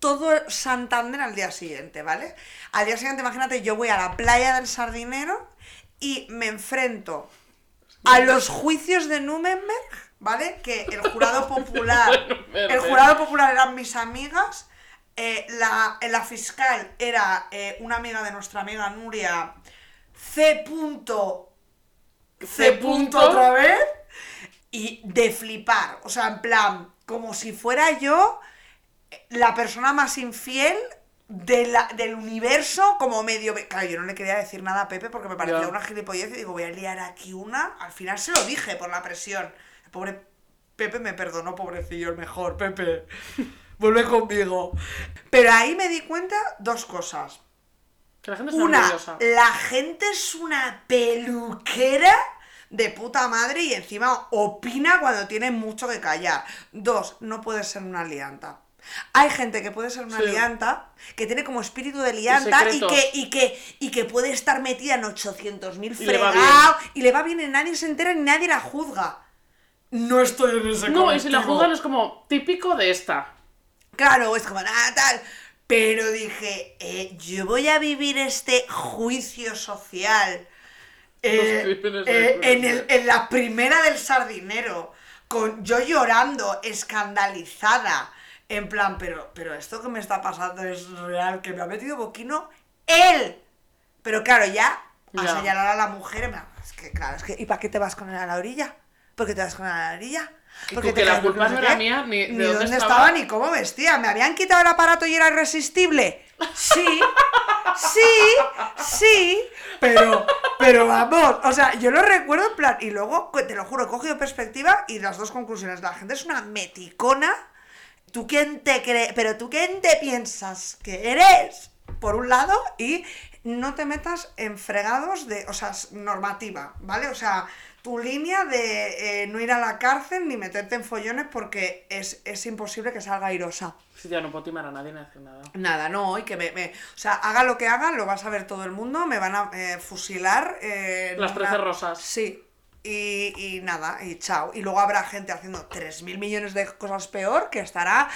todo Santander al día siguiente, ¿vale? Al día siguiente, imagínate, yo voy a la playa del Sardinero y me enfrento a los juicios de Nuremberg, ¿vale? Que el jurado popular, el jurado popular eran mis amigas, eh, la, la fiscal era eh, una amiga de nuestra amiga Nuria, C. punto, C. Punto. otra vez, y de flipar, o sea, en plan, como si fuera yo la persona más infiel de la- del universo como medio... Claro, yo no le quería decir nada a Pepe porque me parecía una gilipollez y digo, voy a liar aquí una. Al final se lo dije por la presión. El pobre Pepe me perdonó, pobrecillo, el mejor, Pepe. Vuelve conmigo. Pero ahí me di cuenta dos cosas. Que la gente es Una, nerviosa. la gente es una peluquera de puta madre y encima opina cuando tiene mucho que callar. Dos, no puede ser una lianta. Hay gente que puede ser una Sí. lianta, que tiene como espíritu de lianta y, que, y, que, y que puede estar metida en 800.000 Y le va fregados y le va bien y nadie se entera ni nadie la juzga. No estoy en ese No, y si la juzgan es como típico de esta. Claro, es como nada tal. Pero dije, eh, yo voy a vivir este juicio social eh, Los crímenes de eh, en, el- en la primera del sardinero, con yo llorando, escandalizada, en plan, pero, pero esto que me está pasando es real, que me ha metido boquino él. Pero claro, ya a señalar a la mujer, es que claro, es que ¿y para qué te vas con él a la orilla? ¿Por qué te vas con él a la orilla? Porque te la culpa no era mía, ni de ni dónde dónde estaba. estaba, ni cómo vestía. ¿Me habían quitado el aparato y era irresistible? Sí, sí, sí, pero, pero vamos, o sea, yo lo recuerdo en plan, y luego, te lo juro, he cogido perspectiva y las dos conclusiones. La gente es una meticona. ¿Tú quién te crees? Pero tú quién te piensas que eres, por un lado, y no te metas en fregados de, o sea, normativa, ¿vale? O sea, tu línea de eh, no ir a la cárcel ni meterte en follones porque es, es imposible que salga airosa. Sí, ya no puedo timar a nadie ni decir nada. Nada, no, y que me, me- O sea, haga lo que haga, lo va a saber todo el mundo, me van a eh, fusilar. eh, Las trece rosas. Sí. Y, y nada, y chao. Y luego habrá gente haciendo 3.000 millones de cosas peor que estará.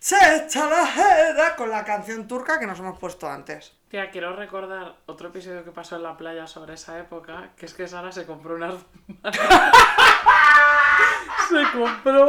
Checha la jeda", con la canción turca que nos hemos puesto antes. Tía, quiero recordar otro episodio que pasó en la playa sobre esa época, que es que Sara se compró unas... se compró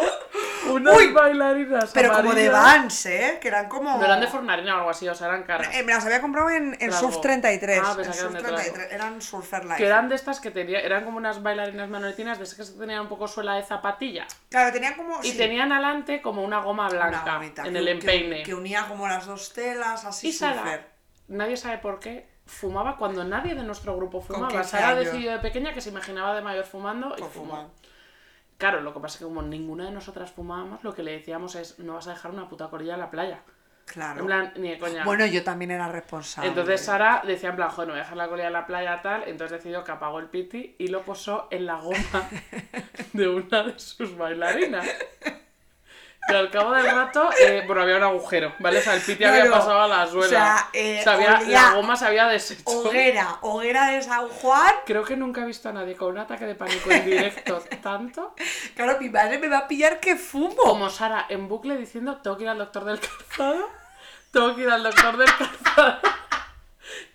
unas Uy, bailarinas Pero como de. Vans, ¿eh? Que eran como. No eran de Fornarina o algo así, o sea, eran caras. Eh, me las había comprado en, en. Surf 33. Ah, en pensaba que eran Surf de trago. 33. Eran Surfer Life. Que eran de estas que tenía, eran como unas bailarinas manoletinas, de esas que tenían un poco suela de zapatilla. Claro, tenían como. Y sí, tenían adelante como una goma una blanca gomita en que- el que- empeine. Que, unía como las dos telas, así y Sara, surfer. nadie sabe por qué, fumaba cuando nadie de nuestro grupo fumaba. 15 Sara decidió de pequeña que se imaginaba de mayor fumando y fumó. fumaba. Claro, lo que pasa es que como ninguna de nosotras fumábamos, lo que le decíamos es, no vas a dejar una puta corilla en la playa. Claro. En plan, ni de coña. Bueno, yo también era responsable. Entonces Sara decía en plan, joder, no voy a dejar la colilla en la playa tal, entonces decidió que apagó el piti y lo posó en la goma de una de sus bailarinas. Pero al cabo del rato, eh, bueno, había un agujero, ¿vale? O sea, el piti había pasado a la suela. O sea, eh, Se había- olía la goma se había deshecho. Hoguera, hoguera de San Juan. Creo que nunca he visto a nadie con un ataque de pánico en directo tanto Claro, mi madre me va a pillar que fumo. como Sara en bucle diciendo tengo que ir al doctor del calzado, tengo que ir al doctor del calzado.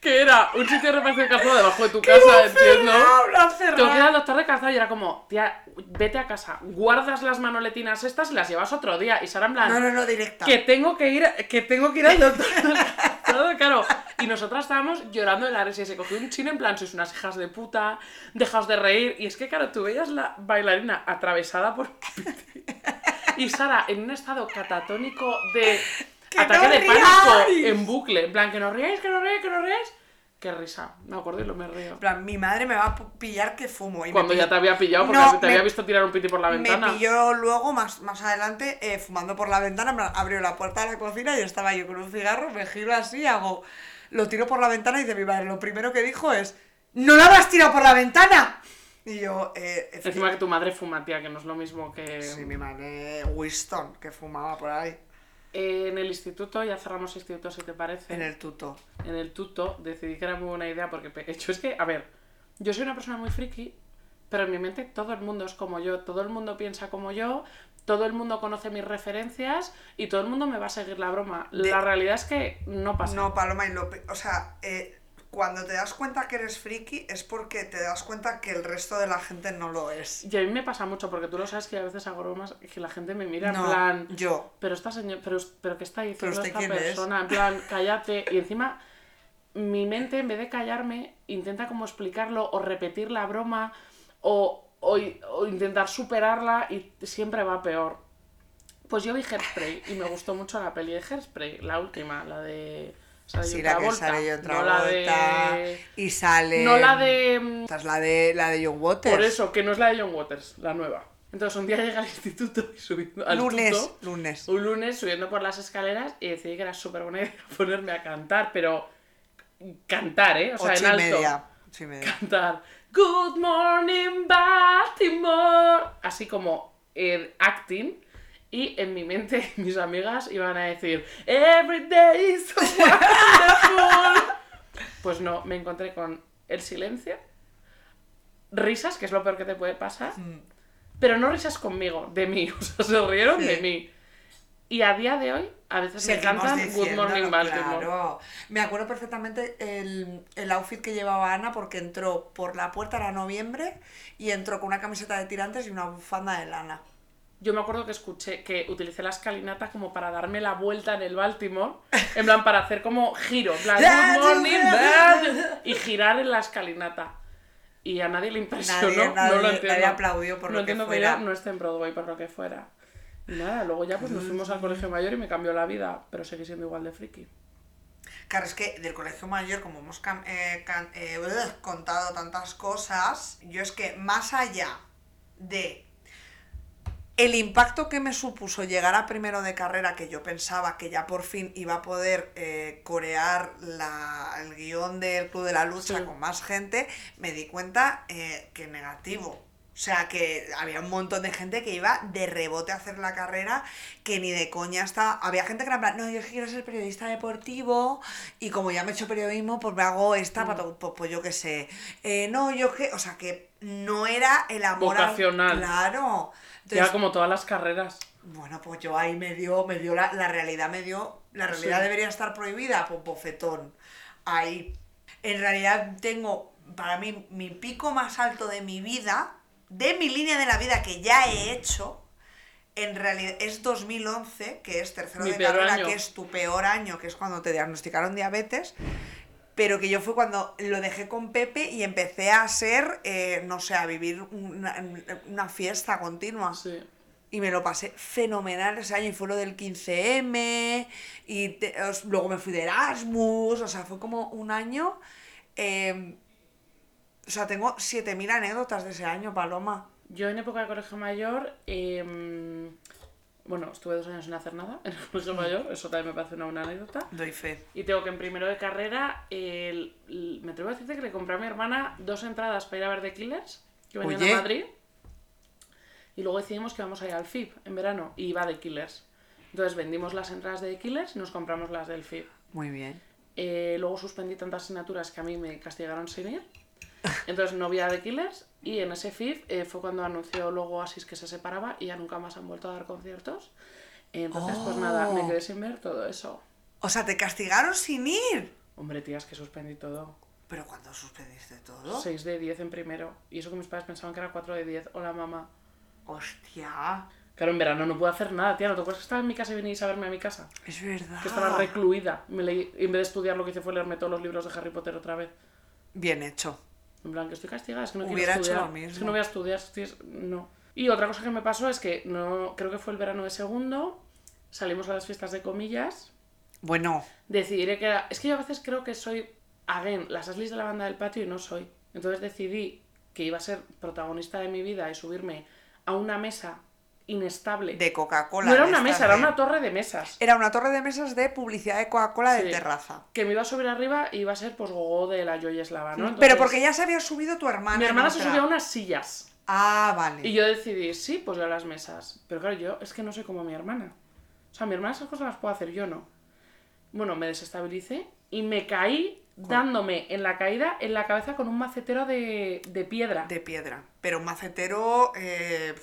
Que era un sitio de reparación de calzado debajo de tu casa, entiendo. Cerrado, lo han Tengo que ir al cerrado. doctor de calzado y era como, tía, vete a casa, guardas las manoletinas estas y las llevas otro día. Y Sara en plan, No, no, no, directa. que tengo que ir, que tengo que ir al doctor claro. Y nosotras estábamos llorando de la risa y se cogió un chino en plan, sois unas hijas de puta, dejaos de reír. Y es que, claro, tú veías la bailarina atravesada por y Sara en un estado catatónico de ¡Que ataque no de pánico en bucle. En plan, que no ríais, que no ríais, que no ríais. Qué risa. Me acuerdo y lo me río. En plan, mi madre me va a pillar que fumo. Y me Cuando ya te había pillado porque No, te me- había visto tirar un piti por la ventana. Me pilló luego, más, más adelante, eh, fumando por la ventana, abrió la puerta de la cocina y estaba yo con un cigarro, me giro así, hago, lo tiro por la ventana y dice mi madre, lo primero que dijo es, ¡No la habrás tirado por la ventana! Y yo, eh, Encima que tu madre fuma, tía, que no es lo mismo que... Sí, mi madre Winston, que fumaba por ahí, en el instituto, ya cerramos instituto si te parece. en el tuto. en el tuto decidí que era muy buena idea porque hecho es que, a ver, yo soy una persona muy friki, pero en mi mente todo el mundo es como yo, todo el mundo piensa como yo, todo el mundo conoce mis referencias y todo el mundo me va a seguir la broma. De- La realidad es que no pasa. No, Paloma y López. O sea, eh, cuando te das cuenta que eres friki es porque te das cuenta que el resto de la gente no lo es. Y a mí me pasa mucho porque tú lo sabes que a veces hago bromas que la gente me mira en No, plan... yo. Pero esta señora, pero, pero ¿qué está diciendo esta es? persona? En plan, cállate. Y encima, mi mente, en vez de callarme, intenta como explicarlo o repetir la broma o, o, o intentar superarla y siempre va peor. Pues yo vi Hairspray y me gustó mucho la peli de Hairspray, la última, la de... Sale Sí, la que sale John no la de... y sale... No la de... mm, Esta es la de, la de John Waters. Por eso, que no es la de John Waters, la nueva. Entonces un día llega al instituto y subiendo al Lunes, lunes. un lunes subiendo por las escaleras y decidí que era súper buena idea ponerme a cantar, pero cantar, ¿eh? O sea, Ocho en y alto. media. Ocho y media. Cantar. Good morning, Baltimore. Así como eh, acting. Y en mi mente mis amigas iban a decir Every day is so wonderful. Pues no, me encontré con el silencio, risas, que es lo peor que te puede pasar, Mm. pero no risas conmigo, de mí, o sea, se rieron Sí. de mí. Y a día de hoy, a veces me Seguimos cantan Good Morning Baltimore. Claro. Me acuerdo perfectamente el, el outfit que llevaba Ana porque entró por la puerta, era noviembre, y entró con una camiseta de tirantes y una bufanda de lana. Yo me acuerdo que escuché que utilicé la escalinata como para darme la vuelta en el Baltimore, en plan para hacer como giro, plan Good Morning Baltimore", y girar en la escalinata. Y a nadie le impresionó, Nadie- no nadie- lo entiendo. nadie aplaudió por no lo que entiendo fuera. ya no esté en Broadway por lo que fuera. Y nada, luego ya pues nos fuimos al colegio mayor y me cambió la vida, pero seguí siendo igual de friki. Claro, es que del colegio mayor, como hemos eh, eh, contado tantas cosas, yo es que más allá de el impacto que me supuso llegar a primero de carrera, que yo pensaba que ya por fin iba a poder eh, corear la- el guion del Club de la Lucha Sí. con más gente, me di cuenta eh, que negativo. O sea, que había un montón de gente que iba de rebote a hacer la carrera, que ni de coña estaba. Había gente que era en plan, no, yo quiero ser periodista deportivo, y como ya me he hecho periodismo, pues me hago esta, para to- pues, pues yo qué sé. Eh, no, yo que. O sea, que no era el amor. al- Vocacional. Ya como todas las carreras. bueno, pues yo ahí me dio, me dio la, la realidad, me dio, la realidad Sí. debería estar prohibida, pues bofetón. Ahí. En realidad tengo, para mí, mi pico más alto de mi vida, de mi línea de la vida que ya he hecho, en realidad es 2011, que es tercero Mi de carrera, año. que es tu peor año, que es cuando te diagnosticaron diabetes. Pero que yo fue cuando lo dejé con Pepe y empecé a ser, eh, no sé, a vivir una, una fiesta continua. Sí. Y me lo pasé fenomenal ese año. Y fue lo del 15M. Y te- os- luego me fui de Erasmus. O sea, fue como un año. eh, o sea, tengo 7.000 anécdotas de ese año, Paloma. Yo en época de colegio mayor, em, bueno, estuve dos años sin hacer nada en el colegio mayor, eso también me parece una buena anécdota. Doy fe. Y tengo que en primero de carrera, el- el- me atrevo a decirte que le compré a mi hermana dos entradas para ir a ver The Killers, que venían Oye. a Madrid. Y luego decidimos que vamos a ir al FIP en verano y iba de Killers. Entonces vendimos las entradas de Killers y nos compramos las del FIP. Muy bien. Eh, luego suspendí tantas asignaturas que a mí me castigaron sin ir. Entonces no vi a The Killers y en ese FIF eh, fue cuando anunció luego Asis que se separaba y ya nunca más han vuelto a dar conciertos. Entonces, pues nada, me quedé sin ver todo eso. O sea, te castigaron sin ir. Hombre, tías, que suspendí todo. ¿Pero cuándo suspendiste todo? 6 de 10 en primero. Y eso que mis padres pensaban que era 4 de 10. Hola, mamá. Hostia. Claro, en verano no puedo hacer nada, tía. ¿No te acuerdas que estaba en mi casa y venís a verme a mi casa? Es verdad. Que estaba recluida. Me leí, en vez de estudiar, lo que hice fue leerme todos los libros de Harry Potter otra vez. Bien hecho. En plan, que estoy castigada, es que no Hubiera quiero hecho estudiar. lo mismo. Es que no voy a estudiar, no. Y otra cosa que me pasó es que no, creo que fue el verano de segundo, salimos a las fiestas de comillas, Bueno, decidiré que era... Es que yo a veces creo que soy, again, las aslis de la banda del patio y no soy. Entonces decidí que iba a ser protagonista de mi vida y subirme a una mesa inestable. de Coca-Cola. no era una mesa, era una torre de mesas. Era una torre de mesas de publicidad de Coca-Cola de terraza. Que me iba a subir arriba y iba a ser pues gogo de la Joy Eslava, ¿no? Pero porque ya se había subido tu hermana. Mi hermana se otra. subió a unas sillas. Ah, vale. Y yo decidí, sí, pues yo a las mesas. Pero claro, yo es que no soy como mi hermana. O sea, mi hermana esas cosas las puedo hacer, yo no. Bueno, me desestabilicé y me caí dándome en la caída en la cabeza con un macetero de, de piedra. De piedra. Pero un macetero. eh,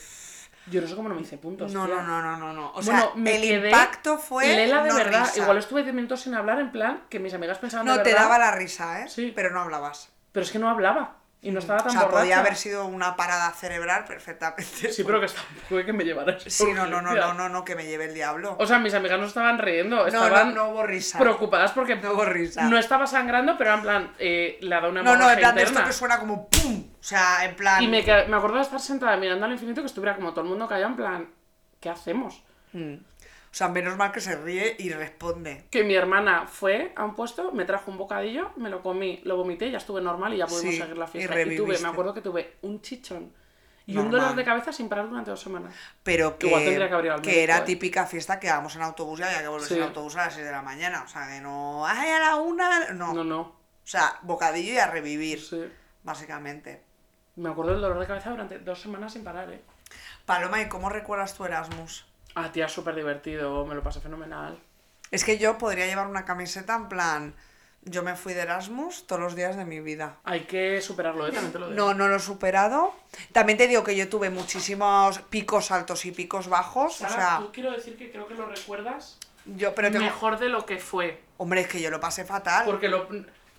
Yo no sé cómo no me hice puntos. No, no, no, no, no, no. O sea, el quedé impacto fue. lela de no verdad. risa. Igual estuve 10 minutos sin hablar, en plan, que mis amigas pensaban No, de te verdad. daba la risa, ¿eh? Sí. Pero no hablabas. Pero es que no hablaba. Y no estaba tan o sea, borracha. podía haber sido una parada cerebral perfectamente. Sí, pero que estaba... Fue que me llevara ese Sí, no, no, no, no, no, no, que me lleve el diablo. O sea, mis amigas no estaban riendo, no, estaban no, no hubo risa. preocupadas porque No hubo risa. no estaba sangrando, pero en plan, eh, le ha dado una No, no, en plan de esto que suena como ¡pum! O sea, en plan. Y me, me acuerdo de estar sentada mirando al infinito que estuviera como todo el mundo callado en plan, ¿qué hacemos? Mm. O sea, menos mal que se ríe y responde. Que mi hermana fue a un puesto, me trajo un bocadillo, me lo comí, lo vomité, ya estuve normal y ya pudimos Sí, seguir la y fiesta. Y, tuve, reviviste. me acuerdo que tuve un chichón y un dolor de cabeza sin parar durante dos semanas. Pero que, Igual tendría que haber ido al que médico, era ¿eh? típica fiesta que vamos en autobús y había que volverse Sí. en autobús a las 6 de la mañana. O sea, que no. ¡Ay, a la una! No. No, no, O sea, bocadillo y a revivir, sí. básicamente. Me acuerdo del dolor de cabeza durante dos semanas sin parar, ¿eh? Paloma, ¿y cómo recuerdas tu Erasmus? Ah, tía, súper divertido, me lo pasé fenomenal. Es que yo podría llevar una camiseta en plan. Yo me fui de Erasmus todos los días de mi vida. Hay que superarlo, ¿eh? También te lo digo. No, no lo he superado. También te digo que yo tuve muchísimos picos altos y picos bajos. Sara, o sea, tú quiero decir que creo que lo recuerdas yo, pero tengo. mejor de lo que fue. Hombre, es que yo lo pasé fatal. Porque lo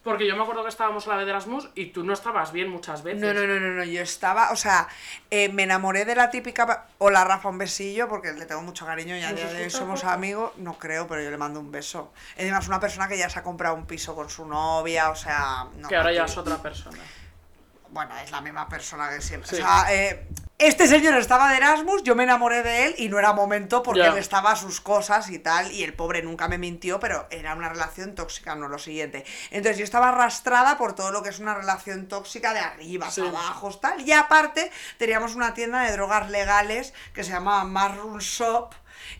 porque yo me acuerdo que estábamos a la vez de Erasmus y tú no estabas bien muchas veces. No, no, no, no, no, yo estaba, o sea, eh, me enamoré de la típica, hola Rafa, un besillo, porque le tengo mucho cariño y a ¿Nos día de hoy somos amigos, no creo, pero yo le mando un beso. Es una persona que ya se ha comprado un piso con su novia, o sea, no, que ahora no ya es otra persona. Bueno, es la misma persona que siempre. Sí. O sea, eh, este señor estaba de Erasmus, yo me enamoré de él y no era momento porque Ya. él estaba a sus cosas y tal, y el pobre nunca me mintió, pero era una relación tóxica, no lo siguiente. Entonces yo estaba arrastrada por todo lo que es una relación tóxica de arriba, Sí. abajo, tal, y aparte teníamos una tienda de drogas legales que se llamaba Mushroom Shop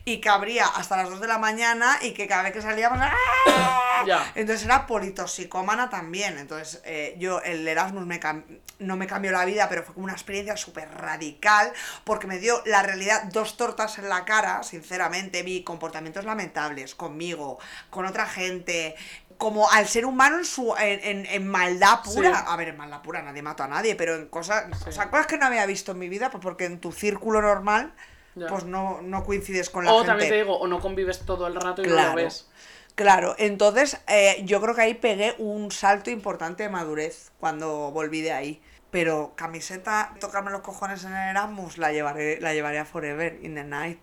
y que abría hasta las 2 de la mañana y que cada vez que salíamos... ¡ah! Ya. Entonces era politoxicómana también. Entonces eh, yo, el Erasmus me cam- no me cambió la vida, pero fue como una experiencia súper radical porque me dio la realidad dos tortas en la cara, sinceramente. Vi comportamientos lamentables conmigo, con otra gente. Como al ser humano en su en, en- en maldad pura. Sí. A ver, en maldad pura, nadie mató a nadie, pero en cosas, o sea, cosas que no había visto en mi vida, pues porque en tu círculo normal, Ya. pues no, no coincides con la O gente. también te digo, o no convives todo el rato y no lo ves. Claro, entonces eh, yo creo que ahí pegué un salto importante de madurez cuando volví de ahí. Pero camiseta, tocarme los cojones en el Erasmus, la llevaré, la llevaré a Forever, in the night.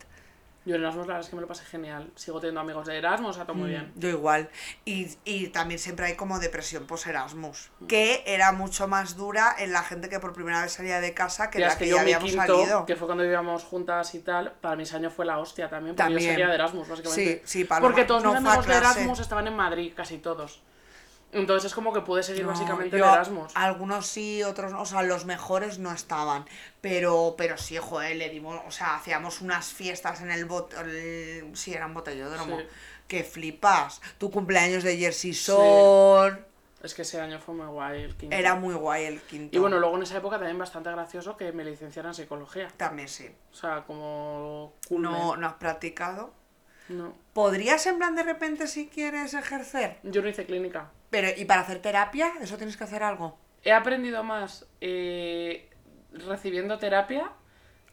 Yo en Erasmus la verdad es que me lo pasé genial. Sigo teniendo amigos de Erasmus, a todo muy bien. Yo igual. Y, y también siempre hay como depresión post-Erasmus, Mm. que era mucho más dura en la gente que por primera vez salía de casa que Tía, la es que, que ya mi habíamos quinto, salido. que fue cuando vivíamos juntas y tal, para mis años fue la hostia también, porque También. yo salía de Erasmus, básicamente. Sí, sí, Paloma, Porque todos no mis amigos de. Erasmus estaban en Madrid, casi todos. Entonces es como que pude seguir No, básicamente yo- de Erasmus. Algunos sí, otros no. O sea, los mejores no estaban. Pero, pero sí, joder, le dimos. O sea, hacíamos unas fiestas en el bot. el- sí, era un botellódromo. Sí. Que flipas. Tu cumpleaños de Jersey Son. Es que ese año fue muy guay el quinto. Era muy guay el quinto. Y bueno, luego en esa época también bastante gracioso que me licenciara en psicología. También sí. O sea, como... No, no has practicado. No. ¿Podrías en plan de repente si quieres ejercer? Yo no hice clínica. Pero, ¿y para hacer terapia? ¿Eso tienes que hacer algo? He aprendido más eh, recibiendo terapia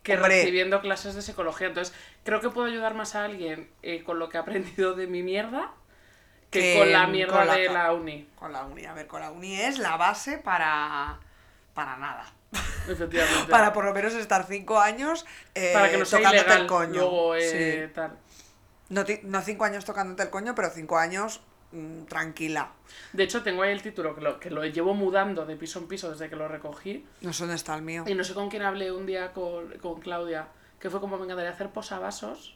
que Hombre. recibiendo clases de psicología. Entonces, creo que puedo ayudar más a alguien eh, con lo que he aprendido de mi mierda que, Que con la mierda con la de la uni. Con la uni. A ver, con la uni es la base para... Para nada. Efectivamente. Para por lo menos estar cinco años eh, Para que no sea tocándote ilegal el coño. luego eh, Sí. tal. No, no cinco años tocándote el coño, pero cinco años mm, tranquila. De hecho, tengo ahí el título que lo, que lo llevo mudando de piso en piso desde que lo recogí. No sé dónde está el mío. Y no sé con quién hablé un día con, con Claudia, que fue como me encantaría hacer posavasos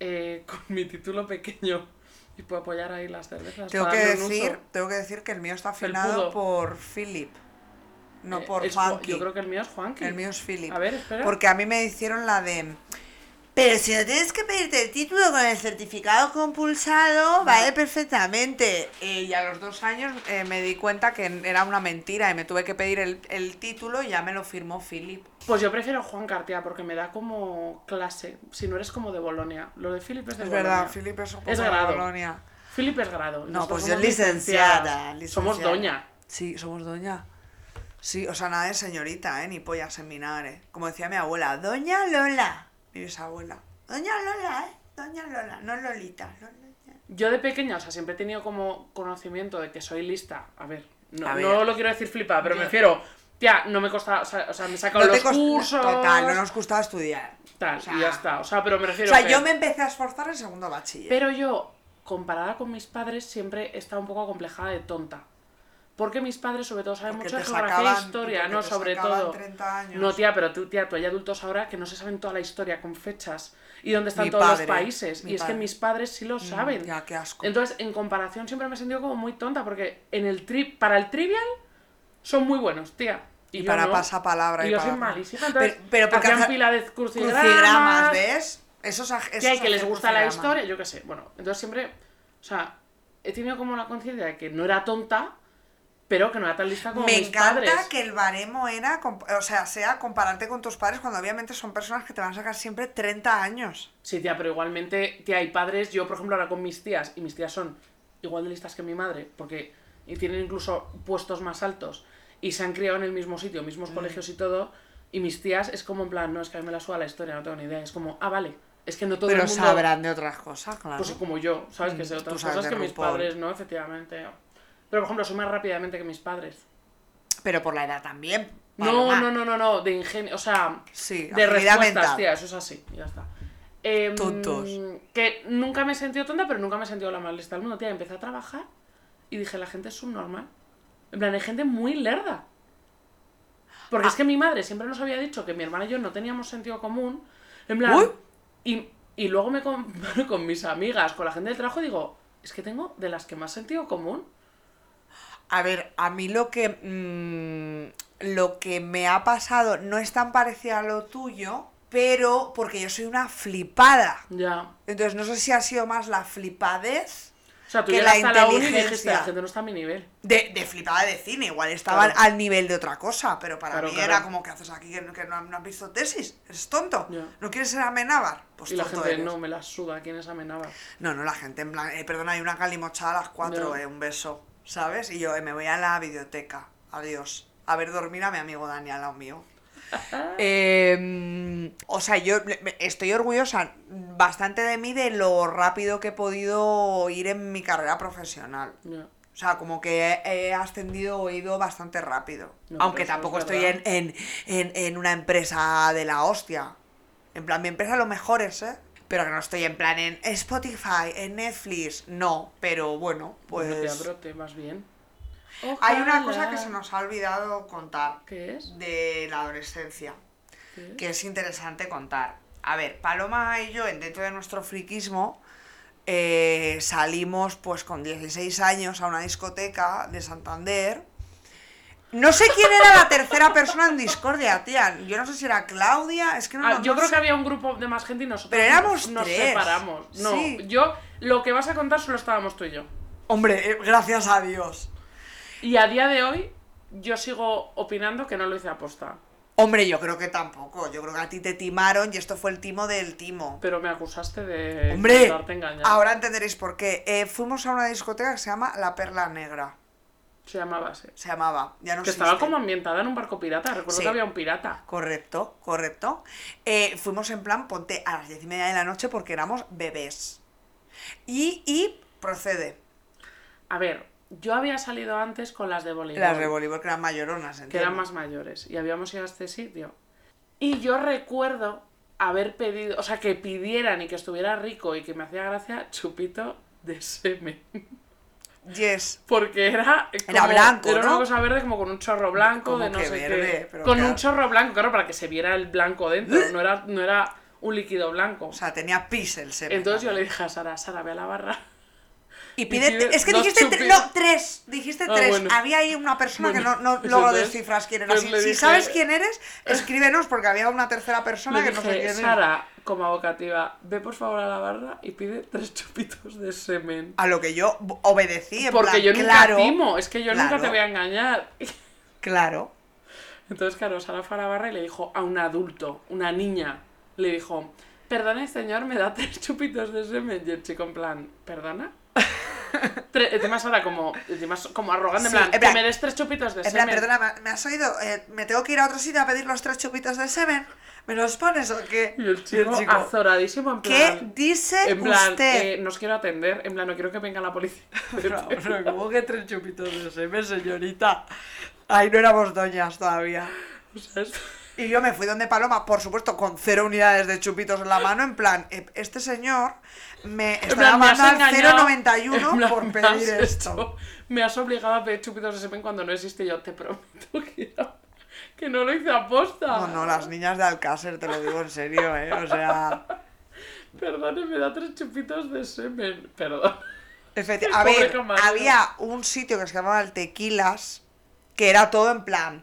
eh, con mi título pequeño y puedo apoyar ahí las cervezas. Tengo que decir, tengo que decir que el mío está afinado por Philip, no Eh, por Juanqui. Yo creo que el mío es Juanqui. El mío es Philip. A ver, espera. Porque a mí me hicieron la de. Pero si no tienes que pedirte el título con el certificado compulsado, vale perfectamente. Eh, y a los dos años eh, me di cuenta que era una mentira y me tuve que pedir el, el título y ya me lo firmó Philip. Pues yo prefiero Juan Cartia porque me da como clase. Si no eres como de Bolonia. Lo de Philip es de Es Bolonia. verdad, Philip es un poco Es de grado. Bolonia. Philip es grado. No, Nosotros pues yo somos licenciada, licenciadas. Somos doña. Sí, somos doña. Sí, o sea, nada de señorita, ¿eh? Ni pollas en vinagre. Como decía mi abuela, Doña Lola. Mi bisabuela. Doña Lola, ¿eh? Doña Lola, no Lolita. Lola. Yo de pequeña, o sea, siempre he tenido como conocimiento de que soy lista. A ver, no, A ver. no lo quiero decir flipada, pero Yo- me refiero. Tía, no me costaba, o sea, o sea, me he sacado No te los cost- cursos. Total, no nos gustaba estudiar. Tal, o sea- y ya está. O sea, pero me O refiero. sea, que- yo me empecé a esforzar en segundo bachiller. Pero yo, comparada con mis padres, siempre he estado un poco acomplejada de tonta. Porque mis padres, sobre todo, saben Porque mucho de geografía e sacaban- historia, ¿no? te Sobre todo. 30 años. No, tía, pero tú, tía, tú hay adultos ahora que no se saben toda la historia con fechas y dónde están Mi todos padre, los países. Y es que mis padres sí lo saben. ya, qué asco. Entonces, en comparación, siempre me he sentido como muy tonta porque en el tri para el trivial son muy buenos, tía. Y, Y para no. pasapalabra y yo para- soy malísima. Entonces, Pero- pero porque hacían hace- pila de crucigramas, Crucigramas, ¿ves? Esos, que hay que les gusta la historia, yo qué sé. Bueno, entonces siempre, o sea, he tenido como la conciencia de que no era tonta, pero que no era tan lista como Me mis encanta padres. que el baremo era, o sea, sea compararte con tus padres cuando obviamente son personas que te van a sacar siempre 30 años. Sí, tía, pero igualmente, tía, hay padres, yo por ejemplo ahora con mis tías, y mis tías son igual de listas que mi madre, porque y tienen incluso puestos más altos, y se han criado en el mismo sitio, Mm. mismos colegios y todo, y mis tías es como en plan, no, es que a mí me la suda la historia, no tengo ni idea, es como, ah, vale, es que no todo Pero el mundo... sabrán de otras cosas, claro. Pues como yo, ¿sabes? Que sé Mm, otras tú sabes cosas que mis padres, ¿no? Efectivamente. Pero por ejemplo, soy más rápidamente que mis padres. Pero por la edad también. No, no, no, no, no, de ingenio, o sea, Sí, de respuestas, tía, eso es así, ya está. Em, Tontos. Que nunca me he sentido tonta, pero nunca me he sentido la más lista del mundo, tía. Empecé a trabajar y dije, la gente es subnormal. En plan, hay gente muy lerda. Porque Ah. es que mi madre siempre nos había dicho que mi hermana y yo no teníamos sentido común. En plan, Uy. y, y luego me comparo con mis amigas, con la gente del trabajo, y digo, es que tengo de las que más sentido común. A ver, a mí lo que mm, lo que me ha pasado no es tan parecido a lo tuyo, pero porque yo soy una flipada. Ya. Entonces no sé si ha sido más la flipadez O sea, tú Que la a la uni y dijiste, inteligencia. la gente no está a mi nivel. de, de flipada de cine, igual estaban Claro. al nivel de otra cosa, pero para Claro, mí claro. era como que haces aquí que, no- que no, no has visto tesis, eres tonto, Ya. no quieres ser amenábar, pues y la gente eres. no me la suda, ¿quién es amenaba? No, no, la gente en plan, eh, perdona, hay una calimocha a las 4, Ya. eh, un beso, ¿sabes? Y yo eh, me voy a la biblioteca, adiós. A ver dormir a mi amigo Dani al lado mío. Eh, o sea, yo estoy orgullosa bastante de mí de lo rápido que he podido ir en mi carrera profesional. O sea, como que he, ascendido o he ido bastante rápido. No, Aunque tampoco es estoy en, en, en, en una empresa de la hostia. En plan, mi empresa lo mejor es, ¿eh? Pero que no estoy en plan en Spotify, en Netflix. No, pero bueno, pues... pero te vas bien. Hay una cosa que se nos ha olvidado contar ¿Qué es? de la adolescencia, que es interesante contar. A ver, Paloma y yo, en- dentro de nuestro friquismo, eh, salimos pues con 16 años a una discoteca de Santander. No sé quién era la tercera persona en discordia, tía. Yo no sé si era Claudia, es que no Ah, no- yo no creo sé. que había un grupo de más gente y nosotros Pero éramos nos tres. separamos. No, Sí. yo lo que vas a contar solo estábamos tú y yo. Hombre, eh, gracias a Dios. Y a día de hoy, yo sigo opinando que no lo hice aposta. Hombre, yo creo que tampoco. Yo creo que a ti te timaron y esto fue el timo del timo. Pero me acusaste de Hombre, ahora entenderéis por qué. Eh, fuimos a una discoteca que se llama La Perla Negra. Se llamaba así. Se llamaba. Ya no Que existe. estaba como ambientada en un barco pirata. Recuerdo Sí. que había un pirata. Correcto, correcto. Eh, fuimos en plan, ponte a las diez y media de la noche porque éramos bebés. Y, y procede. A ver, yo había salido antes con las de voleibol. Las de voleibol que eran mayoronas, que entiendo. eran más mayores. Y habíamos ido a este sitio. Y yo recuerdo haber pedido, o sea, que pidieran y que estuviera rico y que me hacía gracia chupito de semen. Yes. Porque era. Era blanco, Era una ¿no? cosa verde como con un chorro blanco Como de no que sé verde, qué. pero Con claro. un chorro blanco, claro, para que se viera el blanco dentro. No era, no era un líquido blanco. O sea, tenía pis el semen. Entonces yo le dije a Sara, Sara, ve a la barra. Y pide, pide es que dijiste tre- chupitos. no, tres, dijiste Ah, tres. bueno. Había ahí una persona Bueno, que no, no logro descifrar quién era. pues Si, le si dije- sabes quién eres, escríbenos porque había una tercera persona que no sé dije, quién es. Sara, como abocativa, ve por favor a la barra y pide tres chupitos de semen. A lo que yo obedecí, en Porque plan, yo nunca claro, timo, es que yo nunca te voy a engañar. Claro. Entonces, claro, Sara fue a la barra y le dijo a un adulto, una niña, le dijo, perdone señor, me da tres chupitos de semen. Y el chico en plan, ¿perdona? Encima Sara como, encima como arrogante, en Sí, plan, en que plan- me des tres chupitos de En plan, semen. perdona, ¿me- ¿me has oído? Eh, ¿Me tengo que ir a otro sitio a pedir los tres chupitos de semen? ¿Me los pones o qué? Y el chico, azoradísimo, en ¿Qué plan... dice En plan, usted? eh, no os quiero atender, en plan, no quiero que venga la policía. ¿cómo que tres chupitos de semen, señorita? Ahí no éramos doñas todavía. O sea, es- Y yo me fui donde Paloma, por supuesto, con cero unidades de chupitos en la mano, en plan, eh, este señor me has llamando al engañado, 091 en plan, por pedir esto. me has obligado a pedir chupitos de semen cuando no existe. Yo te prometo que, no- que no lo hice aposta. No, no, las niñas de Alcácer, te lo digo en serio, ¿eh? O sea... Perdone, me da tres chupitos de semen. Perdón. A ver, camarero. había un sitio que se llamaba el Tequilas, que era todo en plan,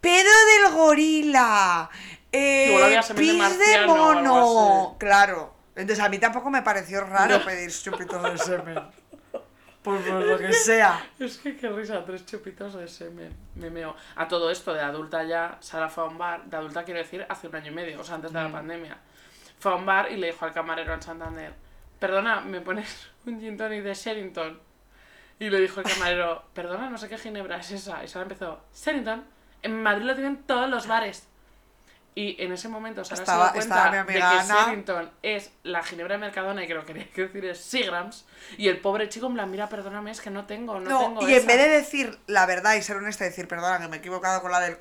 pedo del gorila, eh, de pis de mono, claro. Entonces a mí tampoco me pareció raro No. pedir chupitos de semen. Por, por lo que sea. Es que qué risa, tres chupitos de semen. Me meo. A todo esto de adulta ya, Sara fue a un bar, de adulta quiero decir, hace un año y medio, o sea, antes de Mm. la pandemia. Fue a un bar y le dijo al camarero en Santander, perdona, ¿me pones un gin tonic de Sherrington? Y le dijo el camarero, perdona, no sé qué ginebra es esa. Y Sara empezó, Sherrington, en Madrid lo tienen todos los bares. Y en ese momento Sara Estaba- se cuenta mi de amiga que Ana. Sherrington es la ginebra de Mercadona y que lo que quería decir es Seagrams. Y el pobre chico en plan, mira, perdóname, es que no tengo, no, No, tengo y en esa". vez de decir la verdad y ser honesta y decir, perdona, que me he equivocado con la del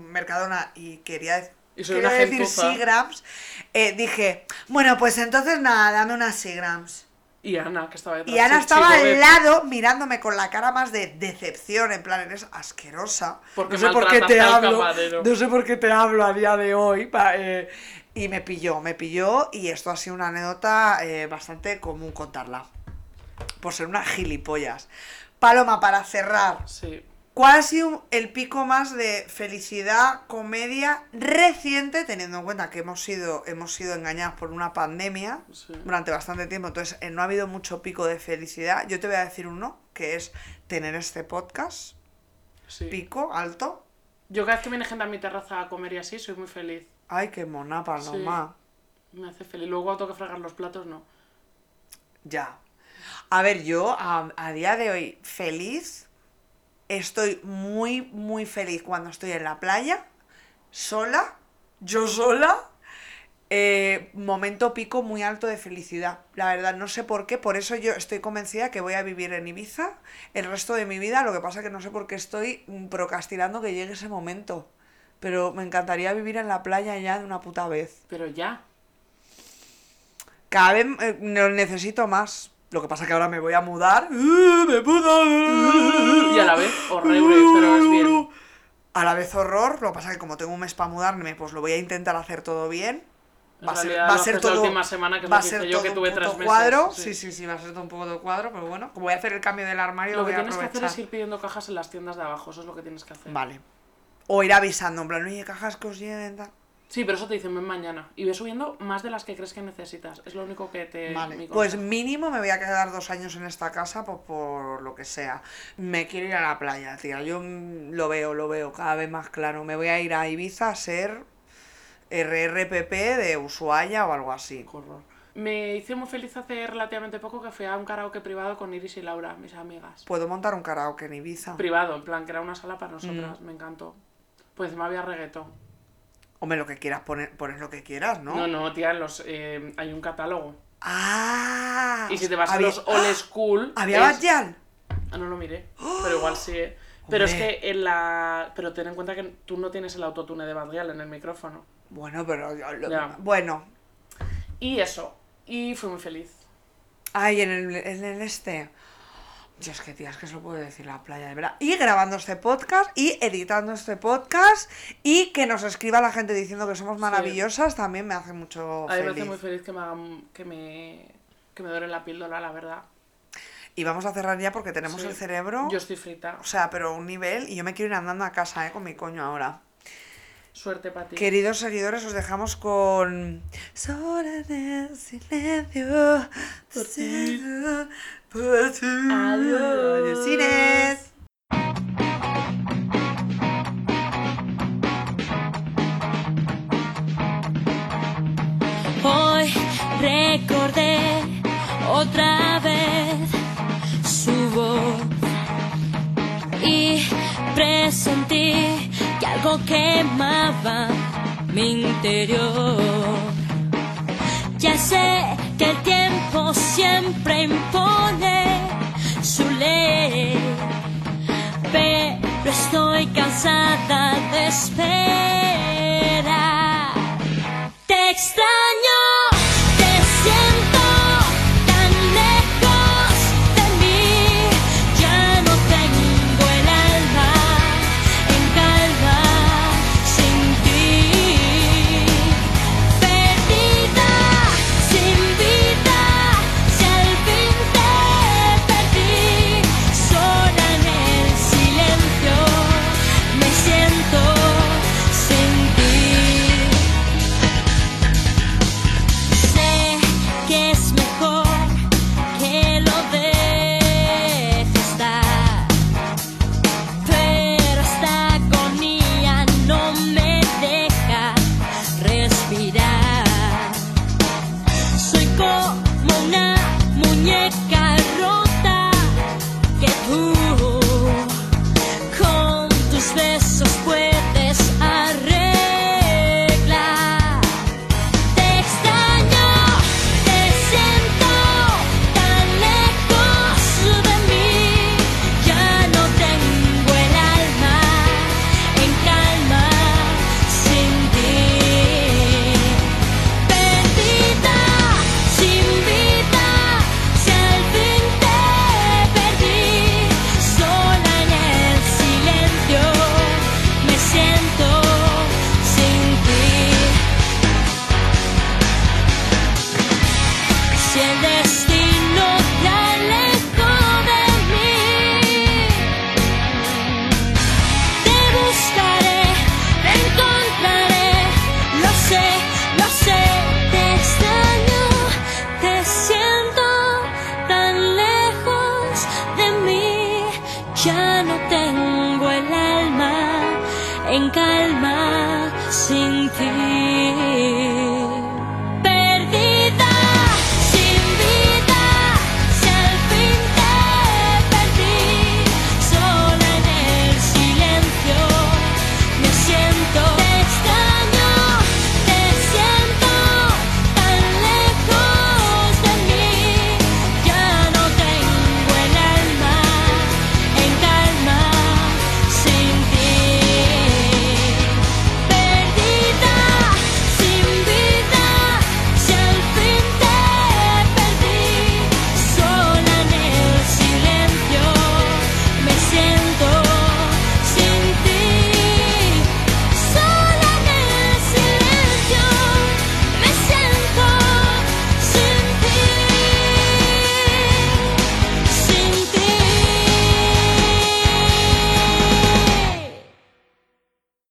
Mercadona y quería decir... Y soy Quiero una decir. Seagrams, eh, dije, bueno, pues entonces nada, dame unas Seagrams. Y Ana, que estaba detrás Y Ana estaba al lado mirándome con la cara más de decepción, en plan, eres asquerosa. Porque no sé por qué te hablo. camarero. No sé por qué te hablo a día de hoy. pa- eh, y me pilló, me pilló y esto ha sido una anécdota eh, bastante común contarla. Por ser una gilipollas. Paloma, para cerrar, Sí. ¿Cuál ha sido el pico más de felicidad, comedia reciente, teniendo en cuenta que hemos sido, hemos sido engañados por una pandemia Sí. durante bastante tiempo? Entonces, eh, no ha habido mucho pico de felicidad. Yo te voy a decir uno, que es tener este podcast, sí. pico, alto. Yo cada vez que viene gente a mi terraza a comer y así, soy muy feliz. Ay, qué mona, Paloma. Me hace feliz. Luego tengo que fregar los platos, no. Ya. A ver, yo a, a día de hoy feliz, estoy muy, muy feliz cuando estoy en la playa, sola, yo sola. eh, momento pico muy alto de felicidad. La verdad, no sé por qué, por eso yo estoy convencida que voy a vivir en Ibiza el resto de mi vida. Lo que pasa que no sé por qué estoy mm, procrastinando que llegue ese momento. Pero me encantaría vivir en la playa ya de una puta vez. Pero ya. Cada vez eh, necesito más. Lo que pasa que ahora me voy a mudar. ¡Uh, ¡Me puta! Y a la vez, horrible, pero es bien. A la vez horror. Lo que pasa que como tengo un mes para mudarme, pues lo voy a intentar hacer todo bien. En Va a ser, realidad va a ser haces la todo. última semana, que va a ser yo, todo que tuve tres meses, cuadro. sí. Sí. sí, sí, va a ser todo un poco de cuadro. Pero bueno, como voy a hacer el cambio del armario, Lo voy que a tienes que hacer es ir pidiendo cajas en las tiendas de abajo, eso es lo que tienes que hacer. Vale. O ir avisando, en plan, oye, cajas que os lleguen. tal. Sí, pero eso te dicen ven mañana. Y ves subiendo más de las que crees que necesitas. Es lo único que te. Vale, pues mínimo me voy a quedar dos años en esta casa por, por lo que sea. Me quiero ir a la playa, tía. Yo lo veo, lo veo cada vez más claro. Me voy a ir a Ibiza a ser RRPP de Ushuaia o algo así. Horror. Me hice muy feliz hace relativamente poco que fui a un karaoke privado con Iris y Laura, mis amigas. Puedo montar un karaoke en Ibiza. Privado, en plan, que era una sala para nosotras. Mm. Me encantó. Pues encima había reggaetón. Hombre, lo que quieras poner, pones lo que quieras, ¿no? No, no, tía, los, eh, hay un catálogo. Ah. Y si te vas había- a los old school. ¿Había es- Gyal? Ah, no lo miré. Pero igual sí. eh. Pero es que en la. Pero ten en cuenta que tú no tienes el autotune de Bad Gyal en el micrófono. Bueno, pero lo- Ya. bueno. Y eso. Y fui muy feliz. Ay, en el, en el este. Dios, que tía, es que eso lo puedo decir la playa, de verdad. Y grabando este podcast y editando este podcast y que nos escriba la gente diciendo que somos maravillosas también me hace mucho A mí me hace muy feliz que me hagan. que me. que me dore la píldora, la verdad. Y vamos a cerrar ya porque tenemos Sí. el cerebro. Yo estoy frita. O sea, pero un nivel y yo me quiero ir andando a casa, ¿eh? Con mi coño ahora. Suerte para ti. Queridos seguidores, os dejamos con. Sola en el silencio. Por ti. Por ti. Adiós. Adiós. Hoy recordé otra vez su voz y presentí algo quemaba mi interior. Ya sé que el tiempo siempre impone su ley, pero estoy cansada de esperar. Te extraño,